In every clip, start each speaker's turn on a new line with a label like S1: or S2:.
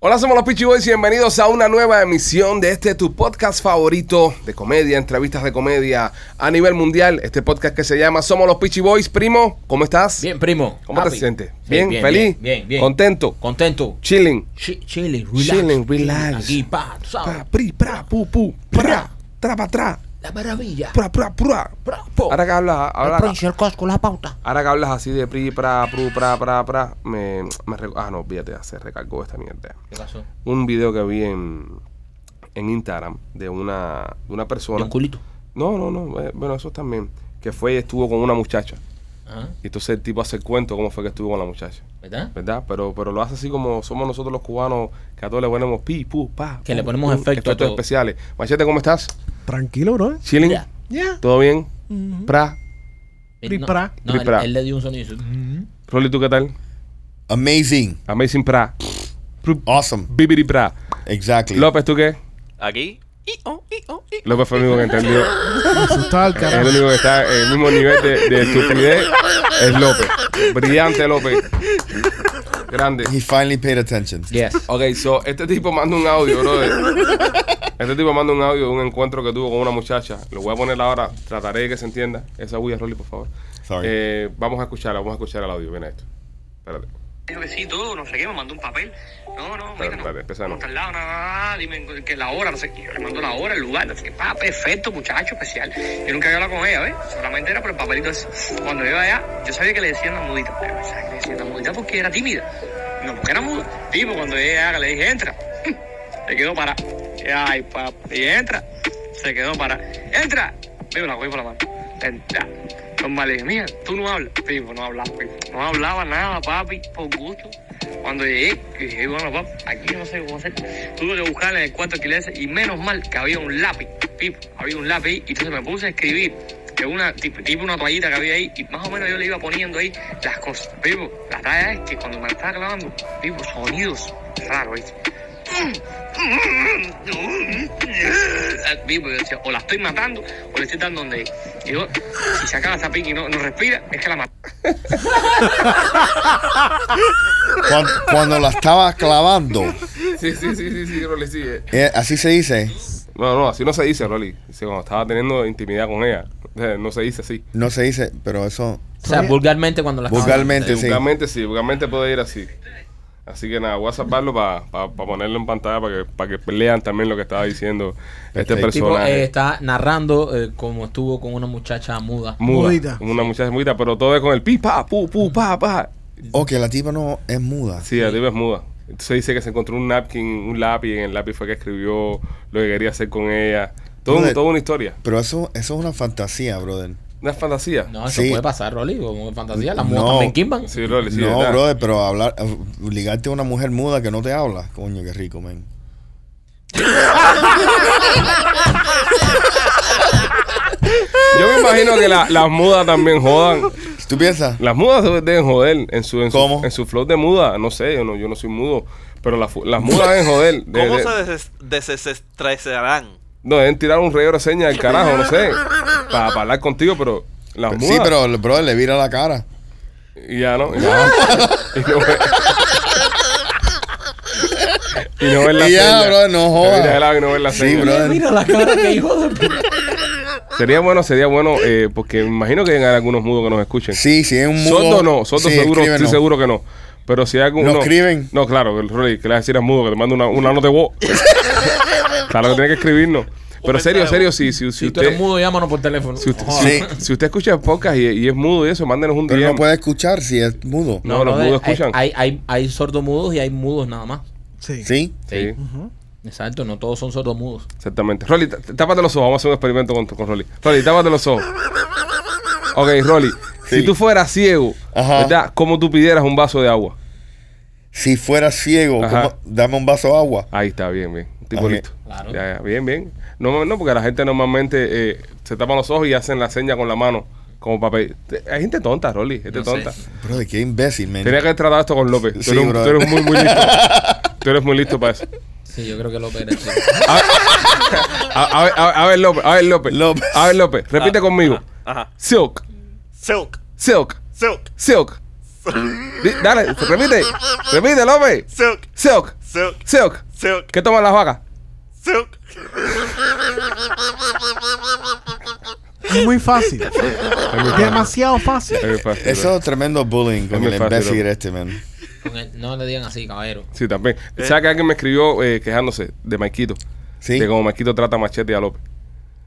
S1: Hola, somos los Peachy Boys y bienvenidos a una nueva emisión de este tu podcast favorito de comedia, entrevistas de comedia a nivel mundial. Este podcast que se llama Somos los Peachy Boys. Primo, ¿cómo estás?
S2: Bien, primo.
S1: ¿Cómo te
S2: Happy.
S1: sientes?
S2: Sí,
S1: ¿Bien? ¿Feliz?
S2: Bien, bien.
S1: ¿Contento?
S2: Contento.
S1: Chilling.
S2: Chi- chilling, relax.
S1: Chilling, relax.
S2: Aquí, pa, tú sabes.
S1: Pa, pri, pra, pu, pu, pra, tra, pa, tra,
S2: La maravilla.
S1: pra, pra, pra. Ahora que hablas, ahora,
S2: el Cosco, la pauta.
S1: ahora que hablas así de pri, pra, pru, pra, pra, pra, me, me ah, no, ya se recargó esta mierda.
S2: ¿Qué pasó?
S1: Un video que vi en, en Instagram de una, de una
S2: ¿De
S1: persona.
S2: un culito?
S1: No, no, no, eh, bueno, eso también. Que fue y estuvo con una muchacha.
S2: Ajá.
S1: Y entonces el tipo hace el cuento cómo fue que estuvo con la muchacha.
S2: ¿Verdad?
S1: ¿Verdad? Pero, pero lo hace así como somos nosotros los cubanos, que a todos le ponemos pi, pu, pa.
S2: Que le ponemos
S1: pum,
S2: efecto a
S1: efectos
S2: todo.
S1: especiales. Machete, ¿cómo estás?
S3: Tranquilo, bro.
S1: ¿Chilling?
S2: Ya.
S1: ¿Todo bien? Pra.
S2: Eh, No,
S3: Pri-pra.
S2: no, él, él le dio un sonido.
S1: Rolly, ¿tú qué tal?
S4: Amazing.
S1: Amazing Pra.
S4: Awesome.
S1: Bibiri Pra.
S4: Exactly.
S1: López, ¿tú qué?
S5: Aquí.
S1: López fue el único que entendió. Es el único que está en el mismo nivel de, de estupidez. Es López. Brillante López. Grande.
S4: He finally paid attention.
S2: Yes.
S1: Ok, so este tipo manda un audio, brother. Este tipo manda un audio de un encuentro que tuvo con una muchacha. Lo voy a poner ahora, trataré de que se entienda. Esa bulla, Rolly, por favor.
S4: Sorry.
S1: Eh, vamos a escucharla, vamos a escuchar el audio. Ven a esto. Espérate.
S6: Dijo que sí, todo, no sé qué, me mandó un papel. No, no, mira, no.
S1: Empezamos.
S6: no, está al lado, nada, nada, dime que la hora, no sé qué. Yo le mando la hora, el lugar, no sé qué. Pa, perfecto, muchacho, especial. Yo nunca había hablado con ella, ¿ves? Solamente era por el papelito ese. Cuando yo iba allá, yo sabía que le decían la mudita. Pero yo sabía que le decían la mudita porque era tímida. No, porque era muda. Tipo, cuando allá, le dije, entra. Se quedó para. Ay, papi, y entra. Se quedó para. ¡Entra! Me la cogí por la mano. Normal, le dije, mira, tú no hablas. Pipo, no hablaba, pipo. No hablaba nada, papi, por gusto. Cuando llegué, dije, bueno, papi, aquí no sé cómo hacer. Tuve que buscar en el cuarto alquiler y menos mal que había un lápiz, pipo, había un lápiz y entonces me puse a escribir que una, tipo, tipo una toallita que había ahí, y más o menos yo le iba poniendo ahí las cosas. Pipo, la talla es que cuando me estaba clavando, pipo, sonidos raros, ¿viste? Vivo, yo decía, o la estoy matando o le estoy dando donde yo, si se acaba esa pica y no, no respira, es que la mato.
S4: Cuando, cuando la estaba clavando,
S1: Sí, sí, sí, sí, sí, Rolly, sí. eh.
S4: eh, así se dice,
S1: No, no, así no se dice, Rolly. Dice, cuando estaba teniendo intimidad con ella. No se dice así.
S4: no se dice, pero eso
S2: O sea, vulgarmente cuando la
S4: vulgarmente sí.
S1: Vulgarmente sí, vulgarmente puede ir así. Así que nada, voy a salvarlo para ponerlo en pantalla para que, para que lean también lo que estaba diciendo este.
S2: El tipo
S1: personaje.
S2: eh, está narrando eh, cómo estuvo con una muchacha muda.
S1: Muda,
S3: Mudita.
S1: Una muchacha mudita, pero todo es con el pi, pa, pu, pu, pa, pa.
S4: O que la tipa no es muda.
S1: Sí, la tipa es muda. Entonces dice que se encontró un napkin, un lápiz, y en el lápiz fue que escribió lo que quería hacer con ella. Todo, un- toda una historia.
S4: Pero eso, eso es una fantasía, brother.
S1: Una fantasía.
S2: No, eso
S4: Sí.
S2: puede pasar, Rolly, como fantasía. Las mudas
S4: No.
S2: también quimban.
S1: Sí, Rolly, sí,
S4: no, brother, pero hablar, ligarte a una mujer muda que no te habla, coño, qué rico, men.
S1: Yo me imagino que la- las mudas también jodan.
S4: ¿Tú piensas?
S1: Las mudas deben joder en su, en su,
S4: ¿Cómo?
S1: en su flow de muda. No sé, yo no, yo no soy mudo. Pero las, las mudas deben joder. De-
S5: ¿Cómo
S1: de-
S5: se des- desestresarán?
S1: No, deben tirar un reguero de señas del carajo, no sé. Para, hablar contigo, pero las mudas.
S4: Sí, pero el brother le vira la cara.
S1: Y ya no. Y, ya. y no ve- y no ver la
S4: Y ya,
S1: seña.
S4: brother, no jodas.
S1: y no ver la
S4: Sí,
S1: seña.
S4: brother.
S2: Mira la cara que hijo de puta.
S1: Sería bueno, sería bueno, eh, porque me imagino que hay algunos mudos que nos escuchen.
S4: Sí, sí, es un mudo.
S1: Sordo no,
S4: Sí,
S1: seguro,
S4: no.
S1: seguro que no. Pero si hay algún.
S4: ¿No
S1: no,
S4: escriben?
S1: No, claro, que que le vas a decir a mudo que te manda una, una nota de voz. claro que tiene que escribirnos. Pero serio, serio, si, si, si
S2: Si tú
S1: usted.
S2: eres mudo, llámanos por teléfono.
S1: Si usted,
S4: Sí.
S1: si usted escucha el podcast y, y es mudo y eso, mándenos un
S4: Pero
S1: DM.
S4: no puede escuchar si es mudo.
S1: No, los mudos escuchan.
S2: Hay, hay, hay sordomudos y hay mudos nada más.
S3: Sí.
S4: ¿Sí?
S1: Sí,
S2: Exacto, no todos son sordomudos.
S1: exactamente. Rolly, tápate los ojos. Vamos a hacer un experimento con, con Rolly. Rolly, tápate los ojos. Ok, Rolly. Si tú fueras ciego,
S4: Ajá.
S1: ¿verdad? ¿Cómo tú pidieras un vaso de agua?
S4: Si fuera ciego,
S1: Ajá.
S4: ¿cómo? dame un vaso de agua.
S1: Ahí está, bien, bien. Tipo listo.
S2: Claro.
S1: Ya, ya, bien, bien. No, no, porque la gente normalmente eh, se tapan los ojos y hacen la seña con la mano, como papel. Hay gente tonta, Rolly, gente
S2: No sé.
S1: tonta.
S4: Bro, qué imbécil, man.
S1: Tenía que haber tratado esto con López. Tú,
S4: Sí,
S1: eres, tú eres muy, muy listo. tú eres muy listo para eso.
S2: Sí, yo creo que López era chico.
S1: A, a ver, a, a ver, López, a ver, López.
S4: López.
S1: A ver, López, repite conmigo.
S5: Ajá.
S1: Silk,
S5: Silk.
S1: silk,
S5: Silk.
S1: silk. Di- Dale, repite, repite, López.
S5: Silk.
S1: Silk,
S5: Silk.
S1: silk.
S5: Silk.
S1: ¿Qué toman las vacas?
S5: Silk.
S3: Es muy fácil. Demasiado fácil.
S1: Es muy fácil,
S4: Eso es tremendo bullying con
S1: muy
S4: el imbécil este, man.
S2: Con no le digan así, caballero.
S1: Sí, también. ¿Sabes que alguien me escribió eh, quejándose de Maikito?
S4: Sí.
S1: De cómo Maikito trata a Machete y a López.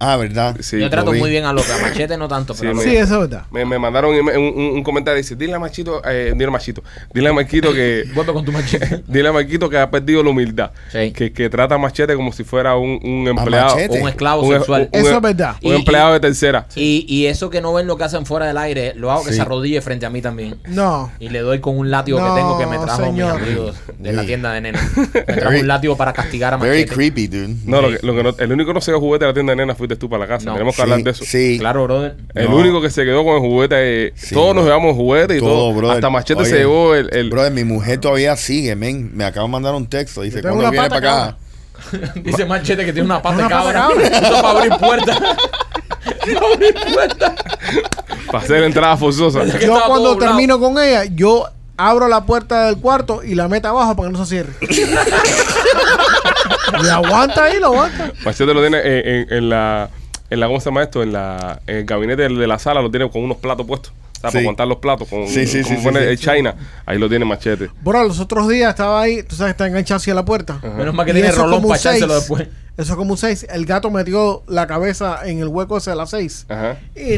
S4: Ah, ¿verdad?
S1: Sí,
S2: yo trato muy bien a López, a Machete no tanto, pero
S1: Sí,
S2: a
S1: me-
S3: Sí, eso es verdad.
S1: Me, me mandaron un, un- un comentario y dice, dile a Machito, eh, dile a Machito, dile a Maikito que...
S2: Vuelve con tu Machete.
S1: Dile a Maikito que ha perdido la humildad.
S2: Sí.
S1: Que, que trata a Machete como si fuera un, un empleado.
S2: Un esclavo
S1: un-
S2: sexual.
S1: un-
S3: Eso es verdad.
S1: Un
S2: Y-
S1: empleado de tercera.
S2: Y, y eso que no ven lo que hacen fuera del aire, lo hago que se arrodille frente a mí también.
S3: No.
S2: Y le doy con un látigo
S3: No,
S2: que tengo que me trajo
S3: señor.
S2: mis amigos de la tienda de nena. Me trajo
S4: Very-
S2: un látigo para castigar a
S4: Very
S2: Machete.
S4: creepy, dude.
S1: No, lo que, lo que no- el único que no se dio juguete de la tienda de nena fuiste tú para la casa.
S2: No.
S1: Tenemos que
S4: Sí,
S1: hablar de eso.
S4: Sí.
S2: Claro, brother.
S1: El
S4: No.
S1: único que se quedó con el juguete, eh,
S4: Sí,
S1: todos nos llevamos juguete y todo.
S4: Todo, brother.
S1: Hasta Machete
S4: Oye,
S1: se llevó el... el-
S4: Brother, mi mujer todavía sigue, men. Me acaba de mandar un texto. Dice, ¿cuándo viene para acá?
S2: Dice Machete que tiene una pata de cabra. para abrir puertas. para abrir puertas.
S1: para hacer entrada forzosa.
S2: Que
S3: Yo cuando termino con ella, yo abro la puerta del cuarto y la meto abajo para que no se cierre. Y aguanta ahí, lo aguanta.
S1: Machete lo tiene en, en- en la... En la, ¿cómo se llama esto? En, la, en el gabinete de, de la sala lo tiene con unos platos puestos. Para
S4: Sí.
S1: contar los platos. Con,
S4: Sí, sí,
S1: como pone
S4: sí,
S1: el
S4: sí.
S1: China. Ahí lo tiene Machete.
S3: Bro, los otros días estaba ahí, tú sabes, está enganchado hacia la puerta.
S2: Menos mal que
S3: Y
S2: tiene rolón para echárselo
S3: seis.
S2: después.
S3: Eso es como un 6. El gato metió la cabeza en el hueco ese de las 6.
S1: Ajá.
S3: Y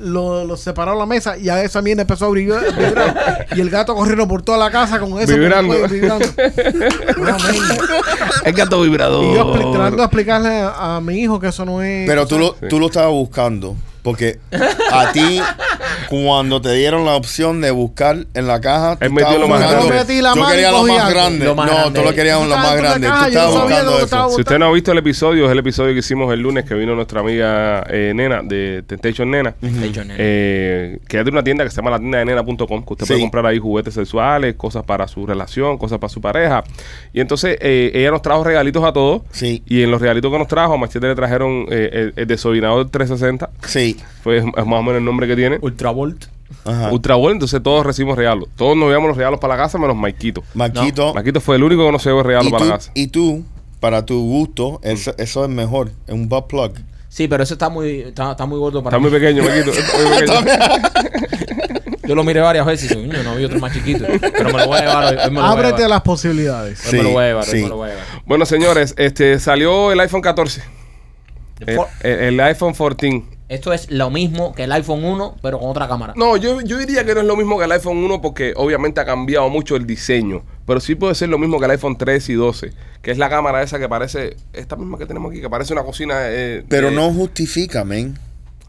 S3: lo, lo separó la mesa y a esa mierda empezó a vibrar. vibrar. y el gato corriendo por toda la casa con eso.
S1: Vibrando.
S3: con el cuello vibrando.
S1: El gato vibrador.
S3: y yo tratando de explicarle a, a mi hijo que eso no es.
S4: Pero tú lo,
S1: Sí.
S4: tú lo estabas buscando. Porque a ti, cuando te dieron la opción de buscar en la caja, tú
S1: Él metió lo más
S4: buscando-
S1: grande.
S3: Yo metí la
S4: Yo
S3: mano
S4: quería lo
S3: cogí
S4: más
S3: algo.
S4: grande.
S2: Lo más
S4: no,
S2: grande.
S4: tú lo querías
S3: Tú
S4: lo
S3: estabas
S4: más grande. Tú estabas
S3: sabía
S4: buscando eso.
S1: Si usted no ha visto el episodio, es el episodio que hicimos el lunes que vino nuestra amiga eh, Nena de Temptation Nena.
S2: De hecho, nene.
S1: Eh, que es de una tienda que se llama la tienda de nena.com, que usted puede
S4: Sí.
S1: comprar ahí juguetes sexuales, cosas para su relación, cosas para su pareja. Y entonces eh, ella nos trajo regalitos a todos.
S4: Sí.
S1: Y en los regalitos que nos trajo, a Machete le trajeron eh, el, el desobinador 360.
S4: Sí.
S1: Fue es más o menos el nombre que tiene.
S2: Ultravolt.
S4: Ajá.
S1: Ultra Ball, entonces todos recibimos regalos. Todos nos llevamos los regalos para la casa, menos Maikito.
S4: Maquito.
S1: Maikito fue el único que no se llevó el regalo para
S4: tú,
S1: la casa.
S4: y tú, para tu gusto, eso, eso es mejor. Es un butt plug.
S2: Sí, pero eso está muy, está, está muy gordo para
S1: Está muy
S2: mí.
S1: pequeño, Maikito. está muy pequeño.
S2: Yo lo miré varias veces y dije, "Coño, no había otro más chiquito. Pero me lo voy a llevar hoy. hoy me lo voy a
S3: Ábrete
S2: llevar.
S3: las posibilidades.
S2: Hoy me lo voy a llevar,
S4: Sí,
S2: hoy
S4: sí.
S2: me lo voy a llevar.
S1: Bueno, señores, este salió el iPhone 14. El,
S2: For-
S1: el- el iPhone 14.
S2: Esto es lo mismo que el iPhone 1, pero con otra cámara.
S1: No, yo, yo diría que no es lo mismo que el iPhone 1 porque obviamente ha cambiado mucho el diseño. Pero sí puede ser lo mismo que el iPhone 3 y 12, que es la cámara esa que parece, esta misma que tenemos aquí, que parece una cocina. eh,
S4: Pero no justifica, men.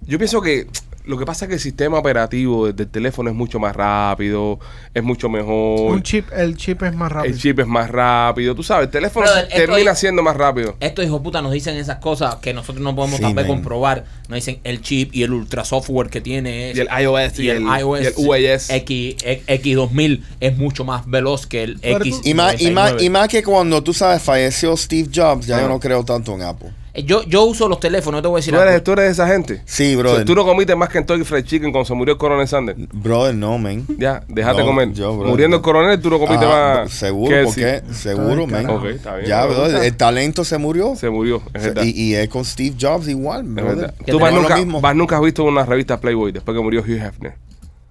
S1: Yo pienso que lo que pasa es que el sistema operativo del teléfono es mucho más rápido, es mucho mejor.
S3: Un chip, el chip es más rápido.
S1: El chip es más rápido, tú sabes, el teléfono termina siendo más rápido.
S2: Estos hijos puta nos dicen esas cosas que nosotros no podemos
S4: Sí,
S2: tal vez
S4: man.
S2: comprobar. Nos dicen el chip y el ultra software que tiene es-
S1: Y el iOS y, el,
S2: iOS
S1: y el UAS.
S2: X, X, 2000 es mucho más veloz que el
S3: Pero
S2: X.
S3: tú-
S4: Y más, y, más,
S2: 99.
S4: y más que cuando tú sabes, falleció Steve Jobs, ya yo no creo tanto en Apple.
S2: Eh, Yo, yo uso los teléfonos, te voy a decir
S1: ¿Tú eres,
S2: algo.
S1: tú eres de esa gente.
S4: Sí,
S1: O
S4: brother.
S1: sea, tú no comiste más Kentucky Fried Chicken cuando se murió el coronel Sanders.
S4: Brother, no, men.
S1: Ya, déjate
S4: No,
S1: comer.
S4: yo, brother,
S1: Muriendo
S4: no.
S1: el coronel, tú no comiste
S4: Ajá,
S1: más.
S4: Seguro,
S1: que él
S4: ¿por
S1: sí.
S4: qué? Seguro,
S3: bien,
S1: Ok, está bien.
S4: Ya, brother, el talento se murió.
S1: Se murió, es verdad.
S4: y, y es con Steve Jobs igual, brother.
S1: verdad.
S2: Que
S1: Tú más nunca,
S4: lo mismo.
S1: más nunca has visto una revista Playboy después que murió Hugh Hefner.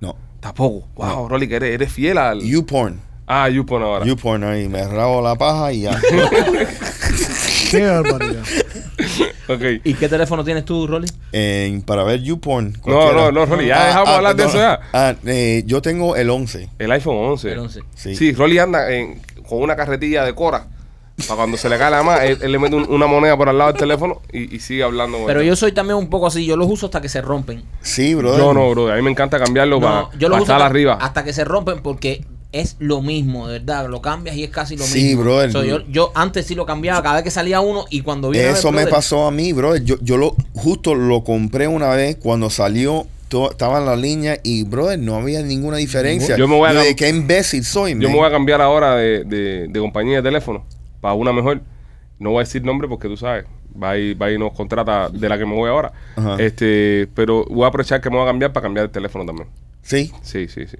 S4: No.
S1: Tampoco. Wow, Rolly, que eres, eres fiel al.
S4: YouPorn.
S1: Ah, YouPorn ahora.
S4: YouPorn ahí, me rabo la paja y ya.
S3: Qué barbaridad.
S2: ¿Y qué teléfono tienes tú, Rolly?
S4: Para ver YouPorn.
S1: No, no, no, Rolly, ya dejamos hablar de eso ya.
S4: Ah, eh, yo tengo el 11.
S1: El iPhone 11.
S2: El 11.
S4: Sí.
S1: Sí, Rolly anda en- con una carretilla de Cora. Para cuando se le cae la más, él, él le mete un- una moneda por al lado del teléfono y, y sigue hablando. con
S2: Pero
S1: él.
S2: yo soy también un poco así, yo los uso hasta que se rompen.
S4: Sí, brother.
S1: No, no, bro. A mí me encanta cambiarlo para,
S2: yo los uso
S1: estar
S2: hasta,
S1: arriba.
S2: hasta que se rompen porque es lo mismo, de verdad. Lo cambias y es casi lo
S4: Sí,
S2: mismo.
S4: brother.
S2: So, yo, yo antes sí lo cambiaba cada vez que salía uno y cuando viene
S4: Eso me
S2: brother,
S4: pasó a mí, brother. Yo, yo lo, justo lo compré una vez cuando salió. Estaba en la línea y, brother, no había ninguna diferencia.
S1: Yo me voy a
S4: de qué imbécil soy,
S1: Yo
S4: man.
S1: me voy a cambiar ahora de, de, de compañía de teléfono para una mejor. no voy a decir nombre porque tú sabes, va y, va y nos contrata de la que me voy ahora.
S4: Ajá.
S1: Este, pero voy a aprovechar que me voy a cambiar para cambiar el teléfono también.
S4: Sí.
S1: Sí, sí, sí.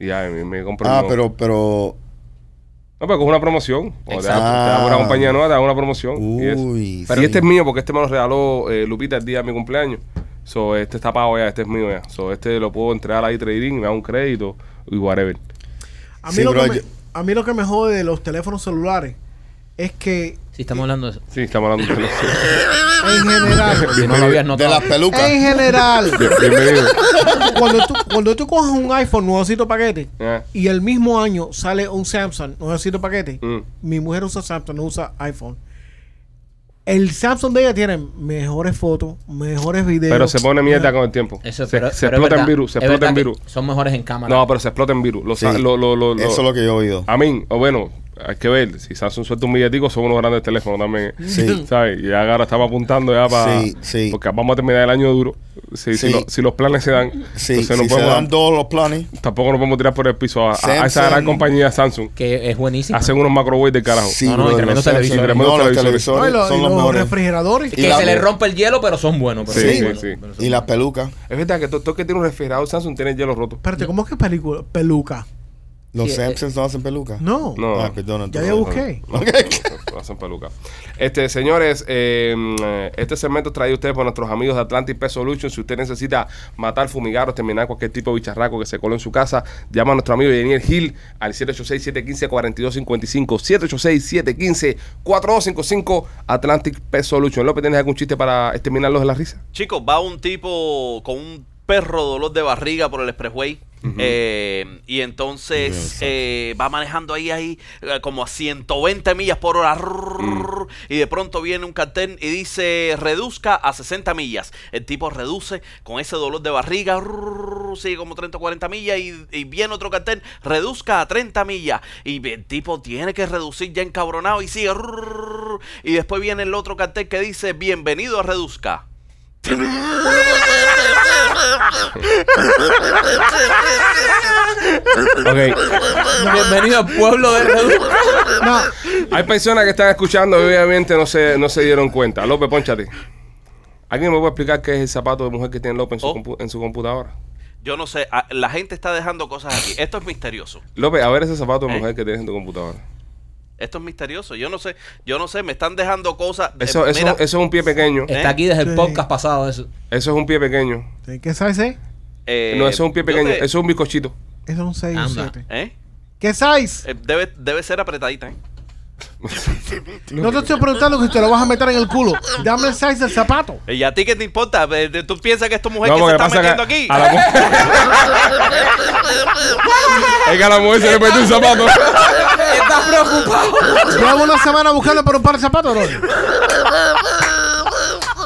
S1: Y ya me, me compro
S4: Ah,
S1: uno.
S4: pero, pero.
S1: No, pero es una promoción. Cuando te da,
S4: Exacto.
S1: te da una compañía nueva, te da una promoción. y, eso.
S4: Uy.
S1: y este es mío porque este me lo regaló eh, Lupita el día de mi cumpleaños. So, este está pago ya, este es mío ya. So, este lo puedo entregar ahí trading y me da un crédito y whatever.
S3: A mí,
S4: Sí,
S3: lo que me,
S4: yo-
S3: a mí lo que me jode de los teléfonos celulares es que
S2: Sí, estamos hablando de eso.
S1: Sí, estamos hablando de
S3: en general,
S2: Si no lo habías
S4: De
S2: notado.
S4: las pelucas.
S3: en general,
S1: Bien- Bienvenido.
S3: cuando tú, cuando tú coges un iPhone nuevecito paquete
S1: Ah,
S3: y el mismo año sale un Samsung nuevecito paquete,
S1: mm.
S3: mi mujer usa Samsung, no usa iPhone. El Samsung de ella tiene mejores fotos, mejores videos.
S1: Pero se pone mierda con el tiempo.
S2: Eso,
S1: se
S2: pero,
S1: se
S2: pero es
S1: explota en virus. Se
S2: Es
S1: explota en virus.
S2: Son mejores en cámara.
S1: No, pero se explota en virus. Lo, sa-
S4: Sí.
S1: lo, lo, lo, lo-
S4: Eso es lo que yo he oído.
S1: A mí, o bueno, hay que ver. Si Samsung suelta un billetico, son unos grandes teléfonos también.
S4: Sí.
S1: ¿Sabes? Y ya ahora estamos apuntando ya para.
S4: Sí, sí.
S1: Porque vamos a terminar el año duro. Si, si
S4: Sí.
S1: lo- si los planes se dan,
S4: Sí,
S1: entonces no
S4: si se
S1: podemos-
S4: dan todos los planes.
S1: tampoco nos podemos tirar por el piso a, a- a esa
S4: Samsung.
S1: gran compañía Samsung.
S2: Que es buenísimo.
S1: Hacen unos microwaves del carajo.
S4: Sí,
S2: No, no, y
S4: brother,
S2: tremendos
S4: los Samsung.
S2: televisores.
S4: No, los
S1: televisores.
S3: No, y
S4: televisores
S3: los,
S4: son
S3: y
S4: los
S3: los
S4: mejores.
S3: refrigeradores.
S2: que
S4: y la-
S2: se le rompe el hielo, pero son buenos. Pero
S1: Sí,
S2: son
S1: sí,
S2: buenos,
S1: sí.
S2: pero son
S4: Y las pelucas.
S1: Es verdad que todo, todo que tiene un refrigerador Samsung tiene el hielo roto.
S3: Espérate, ¿cómo es que película? Peluca.
S4: Los
S2: Sí,
S4: Samsung no hacen pelucas.
S3: No.
S1: No.
S4: Ah, perdón.
S3: Ya ya busqué.
S1: No hacen peluca. Este, señores, eh, este segmento traído a ustedes por nuestros amigos de Atlantic Pest Solution. Si usted necesita matar, fumigar o terminar cualquier tipo de bicharraco que se coló en su casa, llama a nuestro amigo Daniel Hill al 786-715-4255. 786-715-4255 Atlantic Pest Solution. López, ¿tienes algún chiste para exterminarlos de la risa?
S5: Chicos, va un tipo con un perro dolor de barriga por el expressway. eh, y entonces eh, va manejando ahí, ahí, eh, como a 120 millas por hora. rrrr, Y de pronto viene un cartel y dice: reduzca a 60 millas. El tipo reduce con ese dolor de barriga. sigue como 30 o 40 millas. Y, y viene otro cartel: reduzca a 30 millas. Y el tipo tiene que reducir ya encabronado y sigue. y después viene el otro cartel que dice: bienvenido a reduzca.
S1: Ok.
S2: Bienvenido al pueblo de Redu.
S3: No,
S1: Hay personas que están escuchando y obviamente no se, no se dieron cuenta. López, ponchate. ¿Alguien me puede explicar qué es el zapato de mujer que tiene López en su,
S5: Oh.
S1: compu- en su computadora?
S5: Yo no sé, a- la gente está dejando cosas aquí. Esto es misterioso.
S1: López, a ver ese zapato de
S5: ¿Eh?
S1: mujer que tienes en tu computadora.
S5: Esto es misterioso. Yo no sé, yo no sé, me están dejando cosas. eh,
S1: Eso, eso,
S5: mira,
S1: eso es un pie pequeño.
S2: Está aquí desde el
S3: Sí.
S2: podcast pasado eso.
S1: Eso es un pie pequeño.
S3: ¿qué size es?
S5: eh,
S1: no, eso es un pie
S5: yo
S1: pequeño.
S5: te-
S1: Eso es un bizcochito.
S3: Eso es un 6 o
S2: Anda.
S3: 7.
S5: ¿eh?
S3: ¿Qué size?
S5: Eh, debe, debe ser apretadita. ¿eh?
S3: No te estoy preguntando que te lo vas a meter en el culo. Dame el size del zapato.
S5: ¿Y a ti qué te importa? Eh, ¿Tú piensas que esta mujer
S1: No,
S5: que se está metiendo
S1: que
S5: aquí?
S1: a la mujer. es que a la mujer se le metió un zapato.
S2: Estás preocupado.
S3: Llevo una semana buscando por un par de zapatos.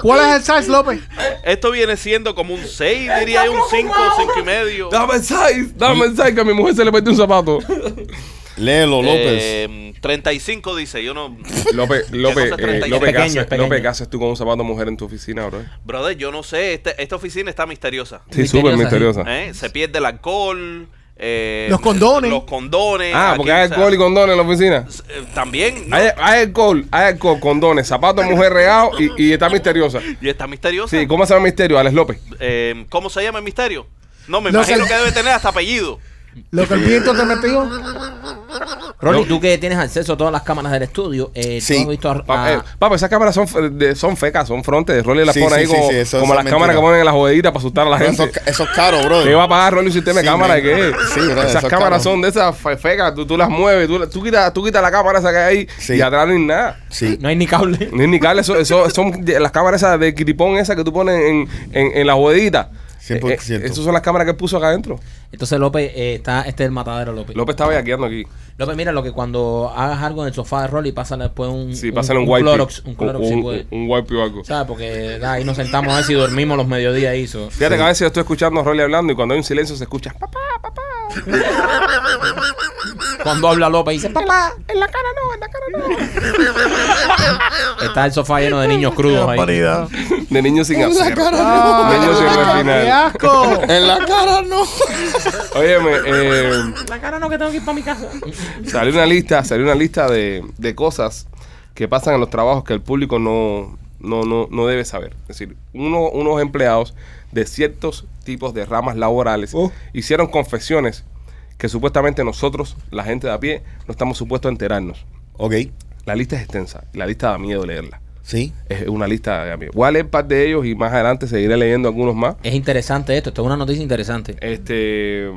S3: ¿Cuál es el size, López?
S5: Esto viene siendo como un 6, diría yo, un 5, 5 y medio.
S1: Dame el size. Dame el size que a mi mujer se le metió un zapato.
S4: Léelo, López.
S5: Eh, 35 dice, yo no...
S1: López, López, eh,
S5: 30?
S1: López, ¿qué
S2: Pequeño,
S1: haces,
S2: es pequeño.
S1: López, ¿qué haces tú con un zapato mujer en tu oficina, bro?
S5: Brother, yo no sé, este- esta oficina está misteriosa.
S1: Sí, súper
S2: Misteriosa,
S1: misteriosa.
S5: ¿eh? Se pierde el alcohol. eh,
S3: Los condones.
S5: Los condones.
S1: Ah,
S5: aquí,
S1: porque hay
S5: o sea,
S1: alcohol y condones en la oficina.
S5: eh, También, ¿no?
S1: Hay, hay alcohol, hay alcohol, condones, zapatos mujer regado y, y está misteriosa.
S5: Y está misteriosa.
S1: Sí, ¿cómo se llama el misterio? Alex López.
S5: Eh, ¿Cómo se llama el misterio? No, me
S3: No
S5: imagino que debe tener hasta apellido.
S3: Lo que el viento te metió.
S2: Rolly,
S1: No.
S2: tú que tienes acceso a todas las cámaras del estudio, eh,
S4: Sí.
S2: ¿tú has visto a, a-
S1: eh, papi, esas cámaras son, de- son fecas, son frontes. Rolly las
S4: Sí,
S1: pone
S4: sí,
S1: ahí
S4: sí,
S1: como,
S4: sí, eso-
S1: como
S4: eso
S1: las
S4: es
S1: cámaras que ponen en las jodeditas para asustar a la gente.
S4: Eso, eso es caro, bro.
S1: ¿Qué va a pagar Rolly si usted me
S4: Sí,
S1: cámara?
S4: man.
S1: ¿Qué?
S4: Sí, bro,
S1: Esas cámaras
S4: caro.
S1: son de esas fe- fecas, tú, tú las mueves, tú, tú, quitas, tú quitas la cámara esa que hay ahí
S4: Sí.
S1: y atrás no hay nada.
S4: Sí.
S2: no hay ni cable?
S1: Ni ni cable, eso, eso son de- las cámaras esas de kiripón esas que tú pones en, en, en las jodeditas.
S4: 100%.
S1: Eh, esas son las cámaras que puso acá adentro.
S2: Entonces López, eh, está, este es el matadero López.
S1: López estaba yaqueando aquí.
S2: López, mira, lo que cuando hagas algo en el sofá de Rolly, pásale después un,
S1: Sí,
S2: un,
S1: pásale un,
S2: un
S1: wipe.
S2: Clorox, un Clorox si
S1: un, un wipe o algo.
S2: ¿Sabes? Porque da, ahí nos sentamos a ver si dormimos los mediodías.
S1: Fíjate que a veces yo estoy escuchando a Rolly hablando y cuando hay un silencio se escucha papá, papá.
S2: Cuando habla López dice, papá, en la cara no, en la cara no. Está el sofá lleno de niños crudos ahí.
S1: De niños sin hacer.
S3: Ah,
S1: Niños sin
S3: ¡Qué
S1: refinar.
S3: asco!
S4: En la cara no.
S1: Óyeme, eh,
S2: La cara no, que tengo que ir para mi casa.
S1: salió una lista, salió una lista de, de cosas que pasan en los trabajos que el público no, no, no, no debe saber. Es decir, uno- unos empleados de ciertos tipos de ramas laborales
S3: Oh.
S1: hicieron confesiones que supuestamente nosotros, la gente de a pie, no estamos supuestos a enterarnos.
S4: Ok,
S1: La lista es extensa, la lista da miedo leerla.
S4: sí.
S1: Es una lista de miedo. Voy a leer parte de ellos y más adelante seguiré leyendo algunos más.
S2: Es interesante esto, esto es una noticia interesante.
S1: Este,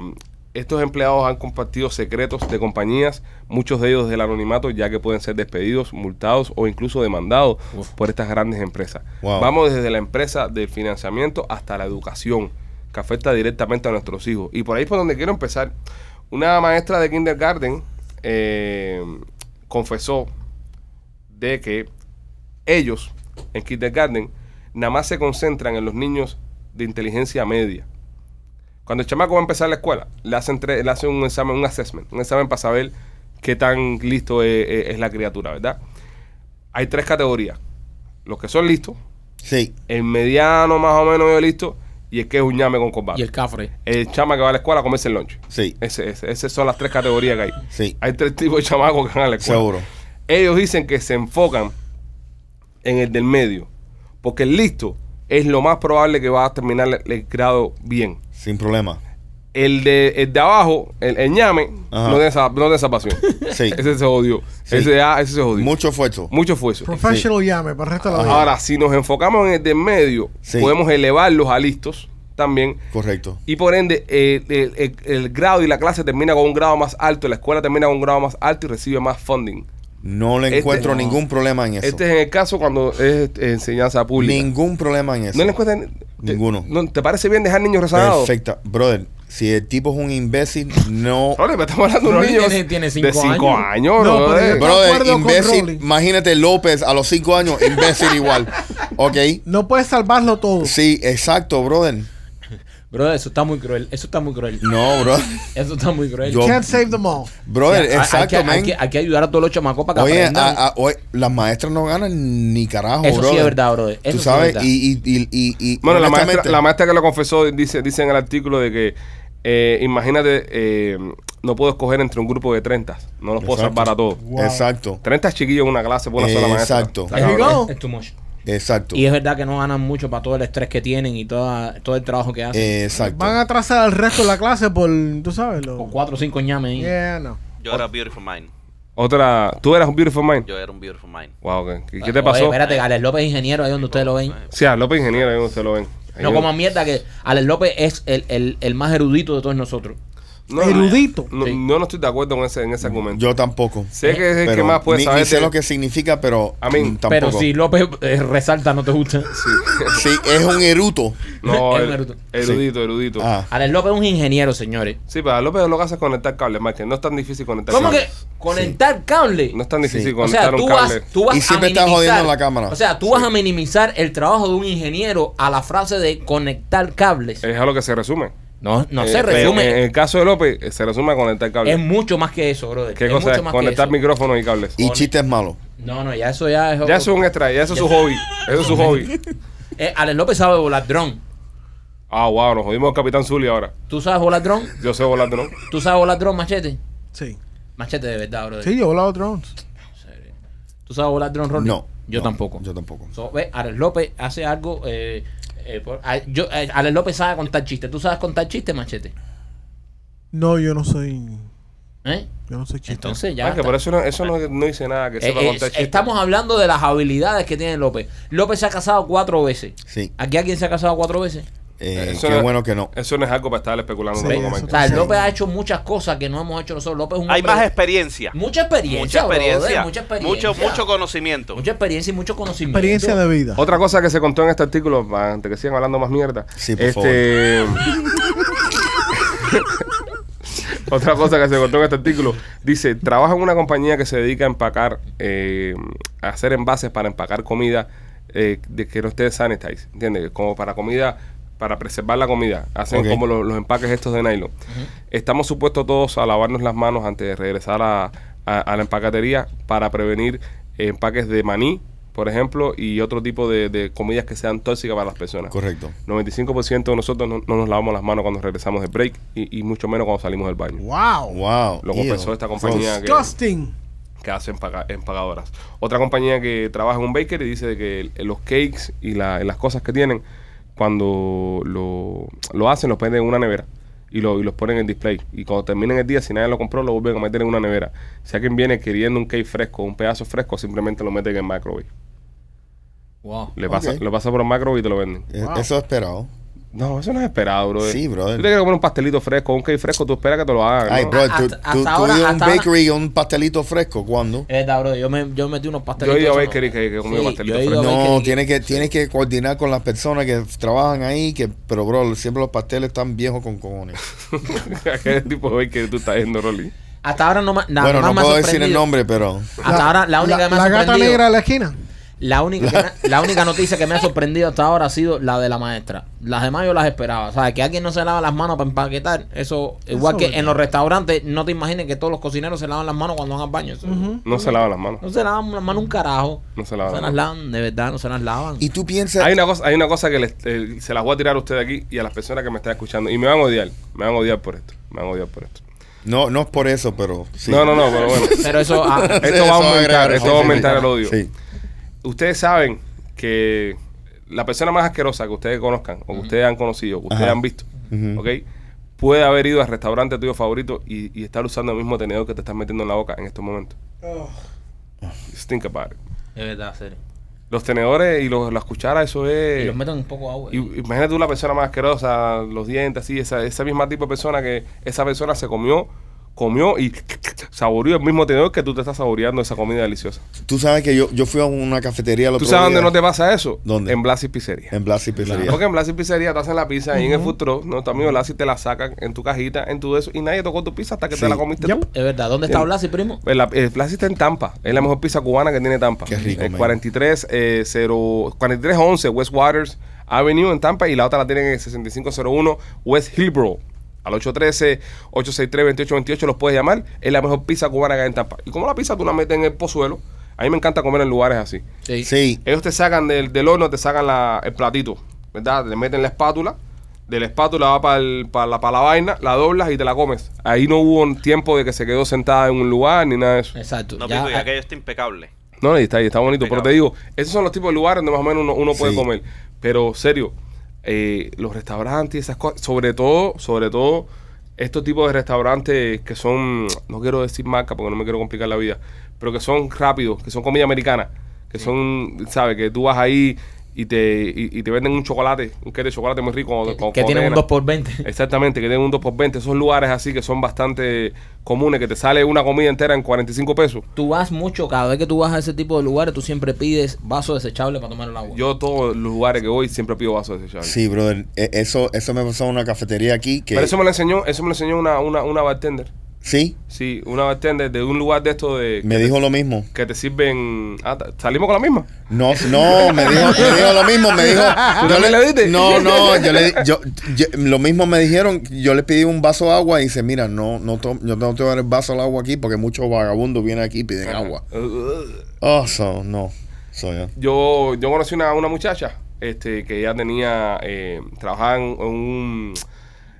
S1: estos empleados han compartido secretos de compañías, muchos de ellos desde el anonimato, ya que pueden ser despedidos, multados o incluso demandados
S2: Uf.
S1: por estas grandes empresas.
S4: Wow.
S1: Vamos desde la empresa del financiamiento hasta la educación, que afecta directamente a nuestros hijos. Y por ahí por donde quiero empezar, una maestra de kindergarten eh, confesó de que ellos en kindergarten nada más se concentran en los niños de inteligencia media. Cuando el chamaco va a empezar la escuela, le hacen, tre- le hacen un examen, un assessment, un examen para saber qué tan listo es, es- es la criatura, ¿verdad? Hay tres categorías. Los que son listos,
S4: Sí,
S1: el mediano más o menos medio listo y el que es un ñame con combate.
S2: Y el cafre.
S1: El chama que va a la escuela a comerse el lunch.
S4: sí,
S1: Ese, ese- esas son las tres categorías que hay.
S4: sí.
S1: Hay tres tipos de chamacos que van a la escuela.
S4: Seguro.
S1: Ellos dicen que se enfocan en el del medio. Porque el listo es lo más probable que va a terminar el, el grado bien.
S4: Sin problema.
S1: El de, el de abajo, el, el ñame,
S4: Ajá.
S1: no tiene, esa, no tiene esa pasión.
S4: Sí.
S1: Ese se jodió.
S4: Sí.
S1: Ese, ah, ese se jodió.
S4: Mucho esfuerzo.
S1: Mucho esfuerzo.
S3: Professional llame para el resto de la vida.
S1: Ahora, si nos enfocamos en el del medio,
S4: Sí.
S1: podemos elevarlos a listos también.
S4: Correcto.
S1: Y por ende, eh, el, el- el grado y la clase termina con un grado más alto, la escuela termina con un grado más alto y recibe más funding.
S4: No le
S1: Este-
S4: encuentro
S1: no.
S4: ningún problema en eso.
S1: Este es en el caso cuando es eh, enseñanza pública.
S4: Ningún problema en eso.
S1: ¿No le encuentras? te-
S4: Ninguno.
S1: no- ¿Te parece bien dejar niños rezagados?
S4: Perfecta. Brother, si el tipo es un imbécil, no.
S1: Oye, pero estamos hablando de un niño
S2: tiene- tiene
S1: de
S2: cinco
S1: 5
S2: años.
S1: años,
S3: No,
S1: brother.
S4: Brother, imbécil. Imagínate López a los 5 años, imbécil igual. ¿Ok?
S3: No puedes salvarlo todo.
S4: Sí, exacto, brother.
S2: Bro, eso está muy cruel. Eso está muy cruel.
S4: No, bro.
S2: Eso está muy cruel.
S4: Yo-
S3: Can't save them all.
S4: Brother,
S2: O sea,
S4: exacto,
S2: hay, que, hay,
S4: man.
S2: que, hay que ayudar a todos los chamacos para que
S4: Oye,
S2: aprendan.
S4: a- a- oye, las maestras no ganan ni carajo,
S2: Eso sí
S4: brother.
S2: es verdad, brother. Eso
S4: Tú
S2: sí
S4: sabes,
S2: es verdad.
S4: y, y, y, y, y
S1: Bueno, la maestra, la maestra que lo confesó dice, dice en el artículo de que, eh, imagínate, eh, no puedo escoger entre un grupo de 30. No los puedo
S4: Exacto.
S1: salvar a todos.
S3: Wow.
S4: Exacto,
S1: 30 chiquillos en una clase por una sola maestra.
S4: Exacto.
S3: You go.
S2: Es, es too much.
S4: Exacto.
S2: Y es verdad que no ganan mucho para todo el estrés que tienen y toda, todo el trabajo que hacen.
S4: Exacto.
S3: Van a atrasar al resto de la clase por, tú sabes, lo...
S2: Con cuatro o cinco ñames ahí.
S3: Yeah, no.
S5: Yo era Beautiful Mind.
S1: Otra, tú eras un Beautiful Mind.
S5: Yo era un Beautiful Mind.
S1: Wow, ¿qué, qué- qué
S2: Oye,
S1: te pasó?
S2: espérate, Alex López es ingeniero, ahí donde ustedes lo ven.
S1: Sí, a López Ingeniero, ahí donde ustedes lo ven. Ahí
S2: No
S1: yo-
S2: como mierda que Alex López es el, el, el más erudito de todos nosotros.
S1: No,
S3: Erudito.
S1: No,
S2: Sí.
S1: no estoy de acuerdo con ese, en ese argumento.
S4: Yo tampoco.
S1: sé que es el que más puede
S4: ni,
S1: saber.
S4: ni sé lo que significa, pero
S1: A mí,
S4: mm, tampoco.
S2: Pero si López eh, resalta, no te gusta.
S4: Sí, es un eruto.
S1: No,
S2: Es un
S1: er-
S2: eruto.
S1: erudito, erudito.
S4: Ah,
S2: Alex López es un ingeniero, señores.
S1: Sí, pero a López lo que hace es conectar cables, Mike. No es tan difícil conectar
S2: ¿Cómo que
S1: cables.
S2: conectar cable?
S1: No es tan difícil
S4: Sí.
S2: o sea,
S1: conectar
S2: tú
S1: un
S2: vas,
S1: cable.
S2: tú vas
S4: Y siempre estás jodiendo la cámara.
S2: O sea, tú vas a minimizar el trabajo de un ingeniero a la frase de conectar cables.
S1: Es a lo que se resume.
S2: No no
S1: Eh,
S2: se resume.
S1: En el caso de López, eh, se resume a conectar cables.
S2: es mucho más que eso, brother.
S1: ¿Qué
S2: es
S1: cosa
S2: mucho
S1: es?
S2: más
S1: Conectar micrófonos y cables.
S4: y chistes malos.
S2: No, no, ya eso ya es.
S1: Ya eso es un extra, ya eso es su hobby. Eso es su hobby.
S2: Eh, Alex López sabe volar dron.
S1: Ah, wow, nos jodimos al Capitán Zully ahora.
S2: ¿Tú sabes volar dron?
S1: Yo sé volar dron.
S2: ¿Tú sabes volar dron, machete?
S3: Sí.
S2: Machete de verdad, brother.
S3: Sí, yo he volado drones.
S2: ¿Tú sabes volar dron, Rolly?
S4: No.
S2: Yo
S4: no,
S2: tampoco.
S4: Yo tampoco.
S2: So, ve, Alex López hace algo. Eh, eh, por- a- yo, eh, Alex López sabe contar chistes. ¿Tú sabes contar chistes, machete?
S3: No, yo no soy...
S2: ¿Eh?
S3: Yo no soy chiste.
S2: Entonces ya.
S1: Ah, que
S2: está.
S1: por eso no, eso no, no dice nada que
S2: Eh,
S1: sepa
S2: eh,
S1: contar chistes.
S2: estamos hablando de las habilidades que tiene López. López se ha casado cuatro veces.
S4: Sí.
S2: ¿Aquí alguien se ha casado cuatro veces?
S4: Eh,
S1: Eso
S4: qué
S1: no-
S4: bueno que no.
S1: Eso no es algo para estar especulando
S3: Sí.
S2: O sea,
S3: Sí.
S2: López ha hecho muchas cosas que no hemos hecho nosotros. López es un
S5: Hay
S2: hombre-
S5: más experiencia.
S2: Mucha experiencia.
S5: Mucha experiencia.
S2: brother, mucha experiencia.
S5: Mucho, mucho conocimiento.
S2: Mucha experiencia y mucho conocimiento.
S3: Experiencia de vida.
S1: Otra cosa que se contó en este artículo, antes que sigan hablando más mierda.
S4: Sí, por
S1: este... Otra cosa que se contó en este artículo, dice, trabaja en una compañía que se dedica a empacar, eh, a hacer envases para empacar comida eh, de que no esté sanitized, ¿entiendes? Como para comida, para preservar la comida. Hacen como los, los empaques estos de nylon. Estamos supuestos todos a lavarnos las manos antes de regresar a, a- a la empacatería para prevenir empaques de maní, por ejemplo, y otro tipo de, de comidas que sean tóxicas para las personas.
S4: Correcto.
S1: 95% de nosotros no, no nos lavamos las manos cuando regresamos del break y, y mucho menos cuando salimos del baño.
S3: Wow.
S4: Wow.
S1: Lo confesó esta compañía que,
S3: Disgusting.
S1: que hace empaca- empagadoras. Otra compañía que trabaja en un bakery dice de que los cakes y, la- y las cosas que tienen, cuando lo, lo hacen, los ponen en una nevera y, lo, y los ponen en display. Y cuando terminen el día, si nadie lo compró, lo vuelven a meter en una nevera. Si alguien viene queriendo un cake fresco, un pedazo fresco, simplemente lo meten en microwave.
S2: Wow.
S1: Le pasa, lo pasa por el microwave y te lo venden.
S4: Eh, Eso es esperado.
S1: No, eso no es esperado, bro.
S4: Sí, brother.
S1: Tú te quieres comer un pastelito fresco, un cake fresco, tú esperas que te lo hagan.
S4: Ay,
S1: ¿no?
S4: bro, tú,
S2: Hasta-
S4: tú,
S2: hasta ahora-
S4: un
S2: ahora-
S4: bakery y un pastelito fresco, ¿cuándo?
S2: Es verdad, bro. Yo, me, yo metí unos pastelitos.
S1: Yo he ido a
S2: no-
S1: bakery que- que comido
S2: Sí, a
S1: frescos.
S4: No, tienes que, tienes que coordinar con las personas que trabajan ahí, que, pero bro, siempre los pasteles están viejos con cojones.
S1: ¿A qué tipo de bakery tú estás yendo, Rolly?
S2: Hasta ahora no me, nada
S4: bueno,
S2: más
S4: no
S2: me ha
S4: puedo decir el nombre, pero
S2: Hasta ahora la única
S3: la,
S2: que me ha
S3: la gata negra de la esquina.
S2: La única, que me- la única noticia que me ha sorprendido hasta ahora ha sido la de la maestra. Las demás yo las esperaba. O sea, que alguien no se lava las manos para empaquetar. Eso, igual
S3: Eso
S2: que en los restaurantes, no te imagines que todos los cocineros se lavan las manos cuando van al baño. Eso-
S1: No se lavan las manos.
S2: No se lavan las manos un carajo.
S1: No se lavan
S2: se
S1: las
S2: lavan, de verdad, no se las lavan.
S4: y tú piensas,
S1: Hay una cosa, hay una cosa que les- eh, se las voy a tirar a ustedes aquí y a las personas que me están escuchando. Y me van a odiar. Me van a odiar por esto. Me van a odiar por esto.
S4: no, no es por eso, pero sí.
S1: No, no, no, pero bueno.
S2: Pero eso, ah,
S1: Esto va a
S4: eso
S1: aumentar,
S4: agregar,
S1: esto
S4: sí,
S1: va a aumentar
S4: sí.
S1: el odio.
S4: Sí.
S1: Ustedes saben que la persona más asquerosa que ustedes conozcan o que ustedes han conocido, que ustedes
S4: Ajá.
S1: han visto. ¿ok? Puede haber ido al restaurante tuyo favorito y, y estar usando el mismo tenedor que te estás metiendo en la boca en estos momentos. Just think about it.
S2: es verdad, serio.
S1: Los tenedores y los, las cucharas, eso es...
S2: Y los meten un poco de agua.
S1: Y- imagínate tú la persona más asquerosa, los dientes, así, esa, esa misma tipo de persona que esa persona se comió, comió y saboreó el mismo tenedor que tú te estás saboreando esa comida deliciosa.
S4: Tú sabes que yo, yo fui a una cafetería el
S1: ¿Tú
S4: otro
S1: sabes dónde no te pasa eso?
S4: ¿Dónde?
S1: En Blas y Pizzería.
S4: En Blas y Pizzería.
S1: Porque en Blas y Pizzería te hacen la pizza y en el truck, no, tu amigo Blas y te la sacan en tu cajita, en tu eso, y nadie tocó tu pizza hasta que
S4: Sí.
S1: te la comiste
S3: Yep.
S1: tú.
S2: Es verdad. ¿Dónde está. Blasi, primo?
S1: El, el Blas está en Tampa. Es la mejor pizza cubana que tiene Tampa.
S4: Qué rico,
S1: El
S4: man.
S1: 43, eh, 0, 4311 West Waters Avenue en Tampa y la otra la tienen en el 6501 West Hillborough. Al 813-863-2828 los puedes llamar. Es la mejor pizza cubana que hay en Tampa. Y como la pizza tú la metes en el pozuelo, a mí me encanta comer en lugares así.
S2: Sí.
S4: Sí,
S1: Ellos te sacan del, del horno, te sacan la- el platito, ¿verdad? Le meten la espátula, de la espátula va para la, pa la vaina, la doblas y te la comes. Ahí no hubo un tiempo de que se quedó sentada en un lugar ni nada de eso.
S2: Exacto.
S5: No,
S2: Ya,
S5: Pico, y aquello está impecable.
S1: No, y está, y está bonito. Pero te digo, esos son los tipos de lugares donde más o menos uno, uno puede
S4: Sí.
S1: comer. Pero, serio, eh, los restaurantes y esas cosas, sobre todo, sobre todo, estos tipos de restaurantes que son, no quiero decir marca porque no me quiero complicar la vida, pero que son rápidos, que son comida americana, que son, ¿sabes? Que tú vas ahí y te, y, y te venden un chocolate, un que de chocolate muy rico. con- con
S2: que tienen un
S1: avena.
S2: 2 por 20
S1: Exactamente, que tienen un 2 por 20 Esos lugares así que son bastante comunes, que te sale una comida entera en 45 pesos.
S2: Tú vas mucho, cada vez que tú vas a ese tipo de lugares, tú siempre pides vaso desechable para tomar el agua.
S1: Yo todos los lugares que voy siempre pido vasos desechables.
S4: sí, brother. E- Eso, eso me pasó en una cafetería aquí que...
S1: Pero eso me lo enseñó, eso me lo enseñó una, una, una bartender.
S4: Sí,
S1: Sí, una bartender de un lugar de esto de
S4: me dijo lo mismo.
S1: que te sirven. Ah, salimos con la misma.
S4: No, no, me dijo, me dijo lo mismo, me dijo.
S1: ¿Tú
S4: yo
S1: también le diste?
S4: No, no, yo le, yo, yo- lo mismo me dijeron. Yo le pedí un vaso de agua y dice, mira, no, no, to- yo no te voy a dar el vaso de agua aquí porque muchos vagabundos vienen aquí y piden agua. Oh, so, no, so, ya.
S1: Yo, yo conocí una, una muchacha este, que ya tenía, eh, trabajaba en, en un,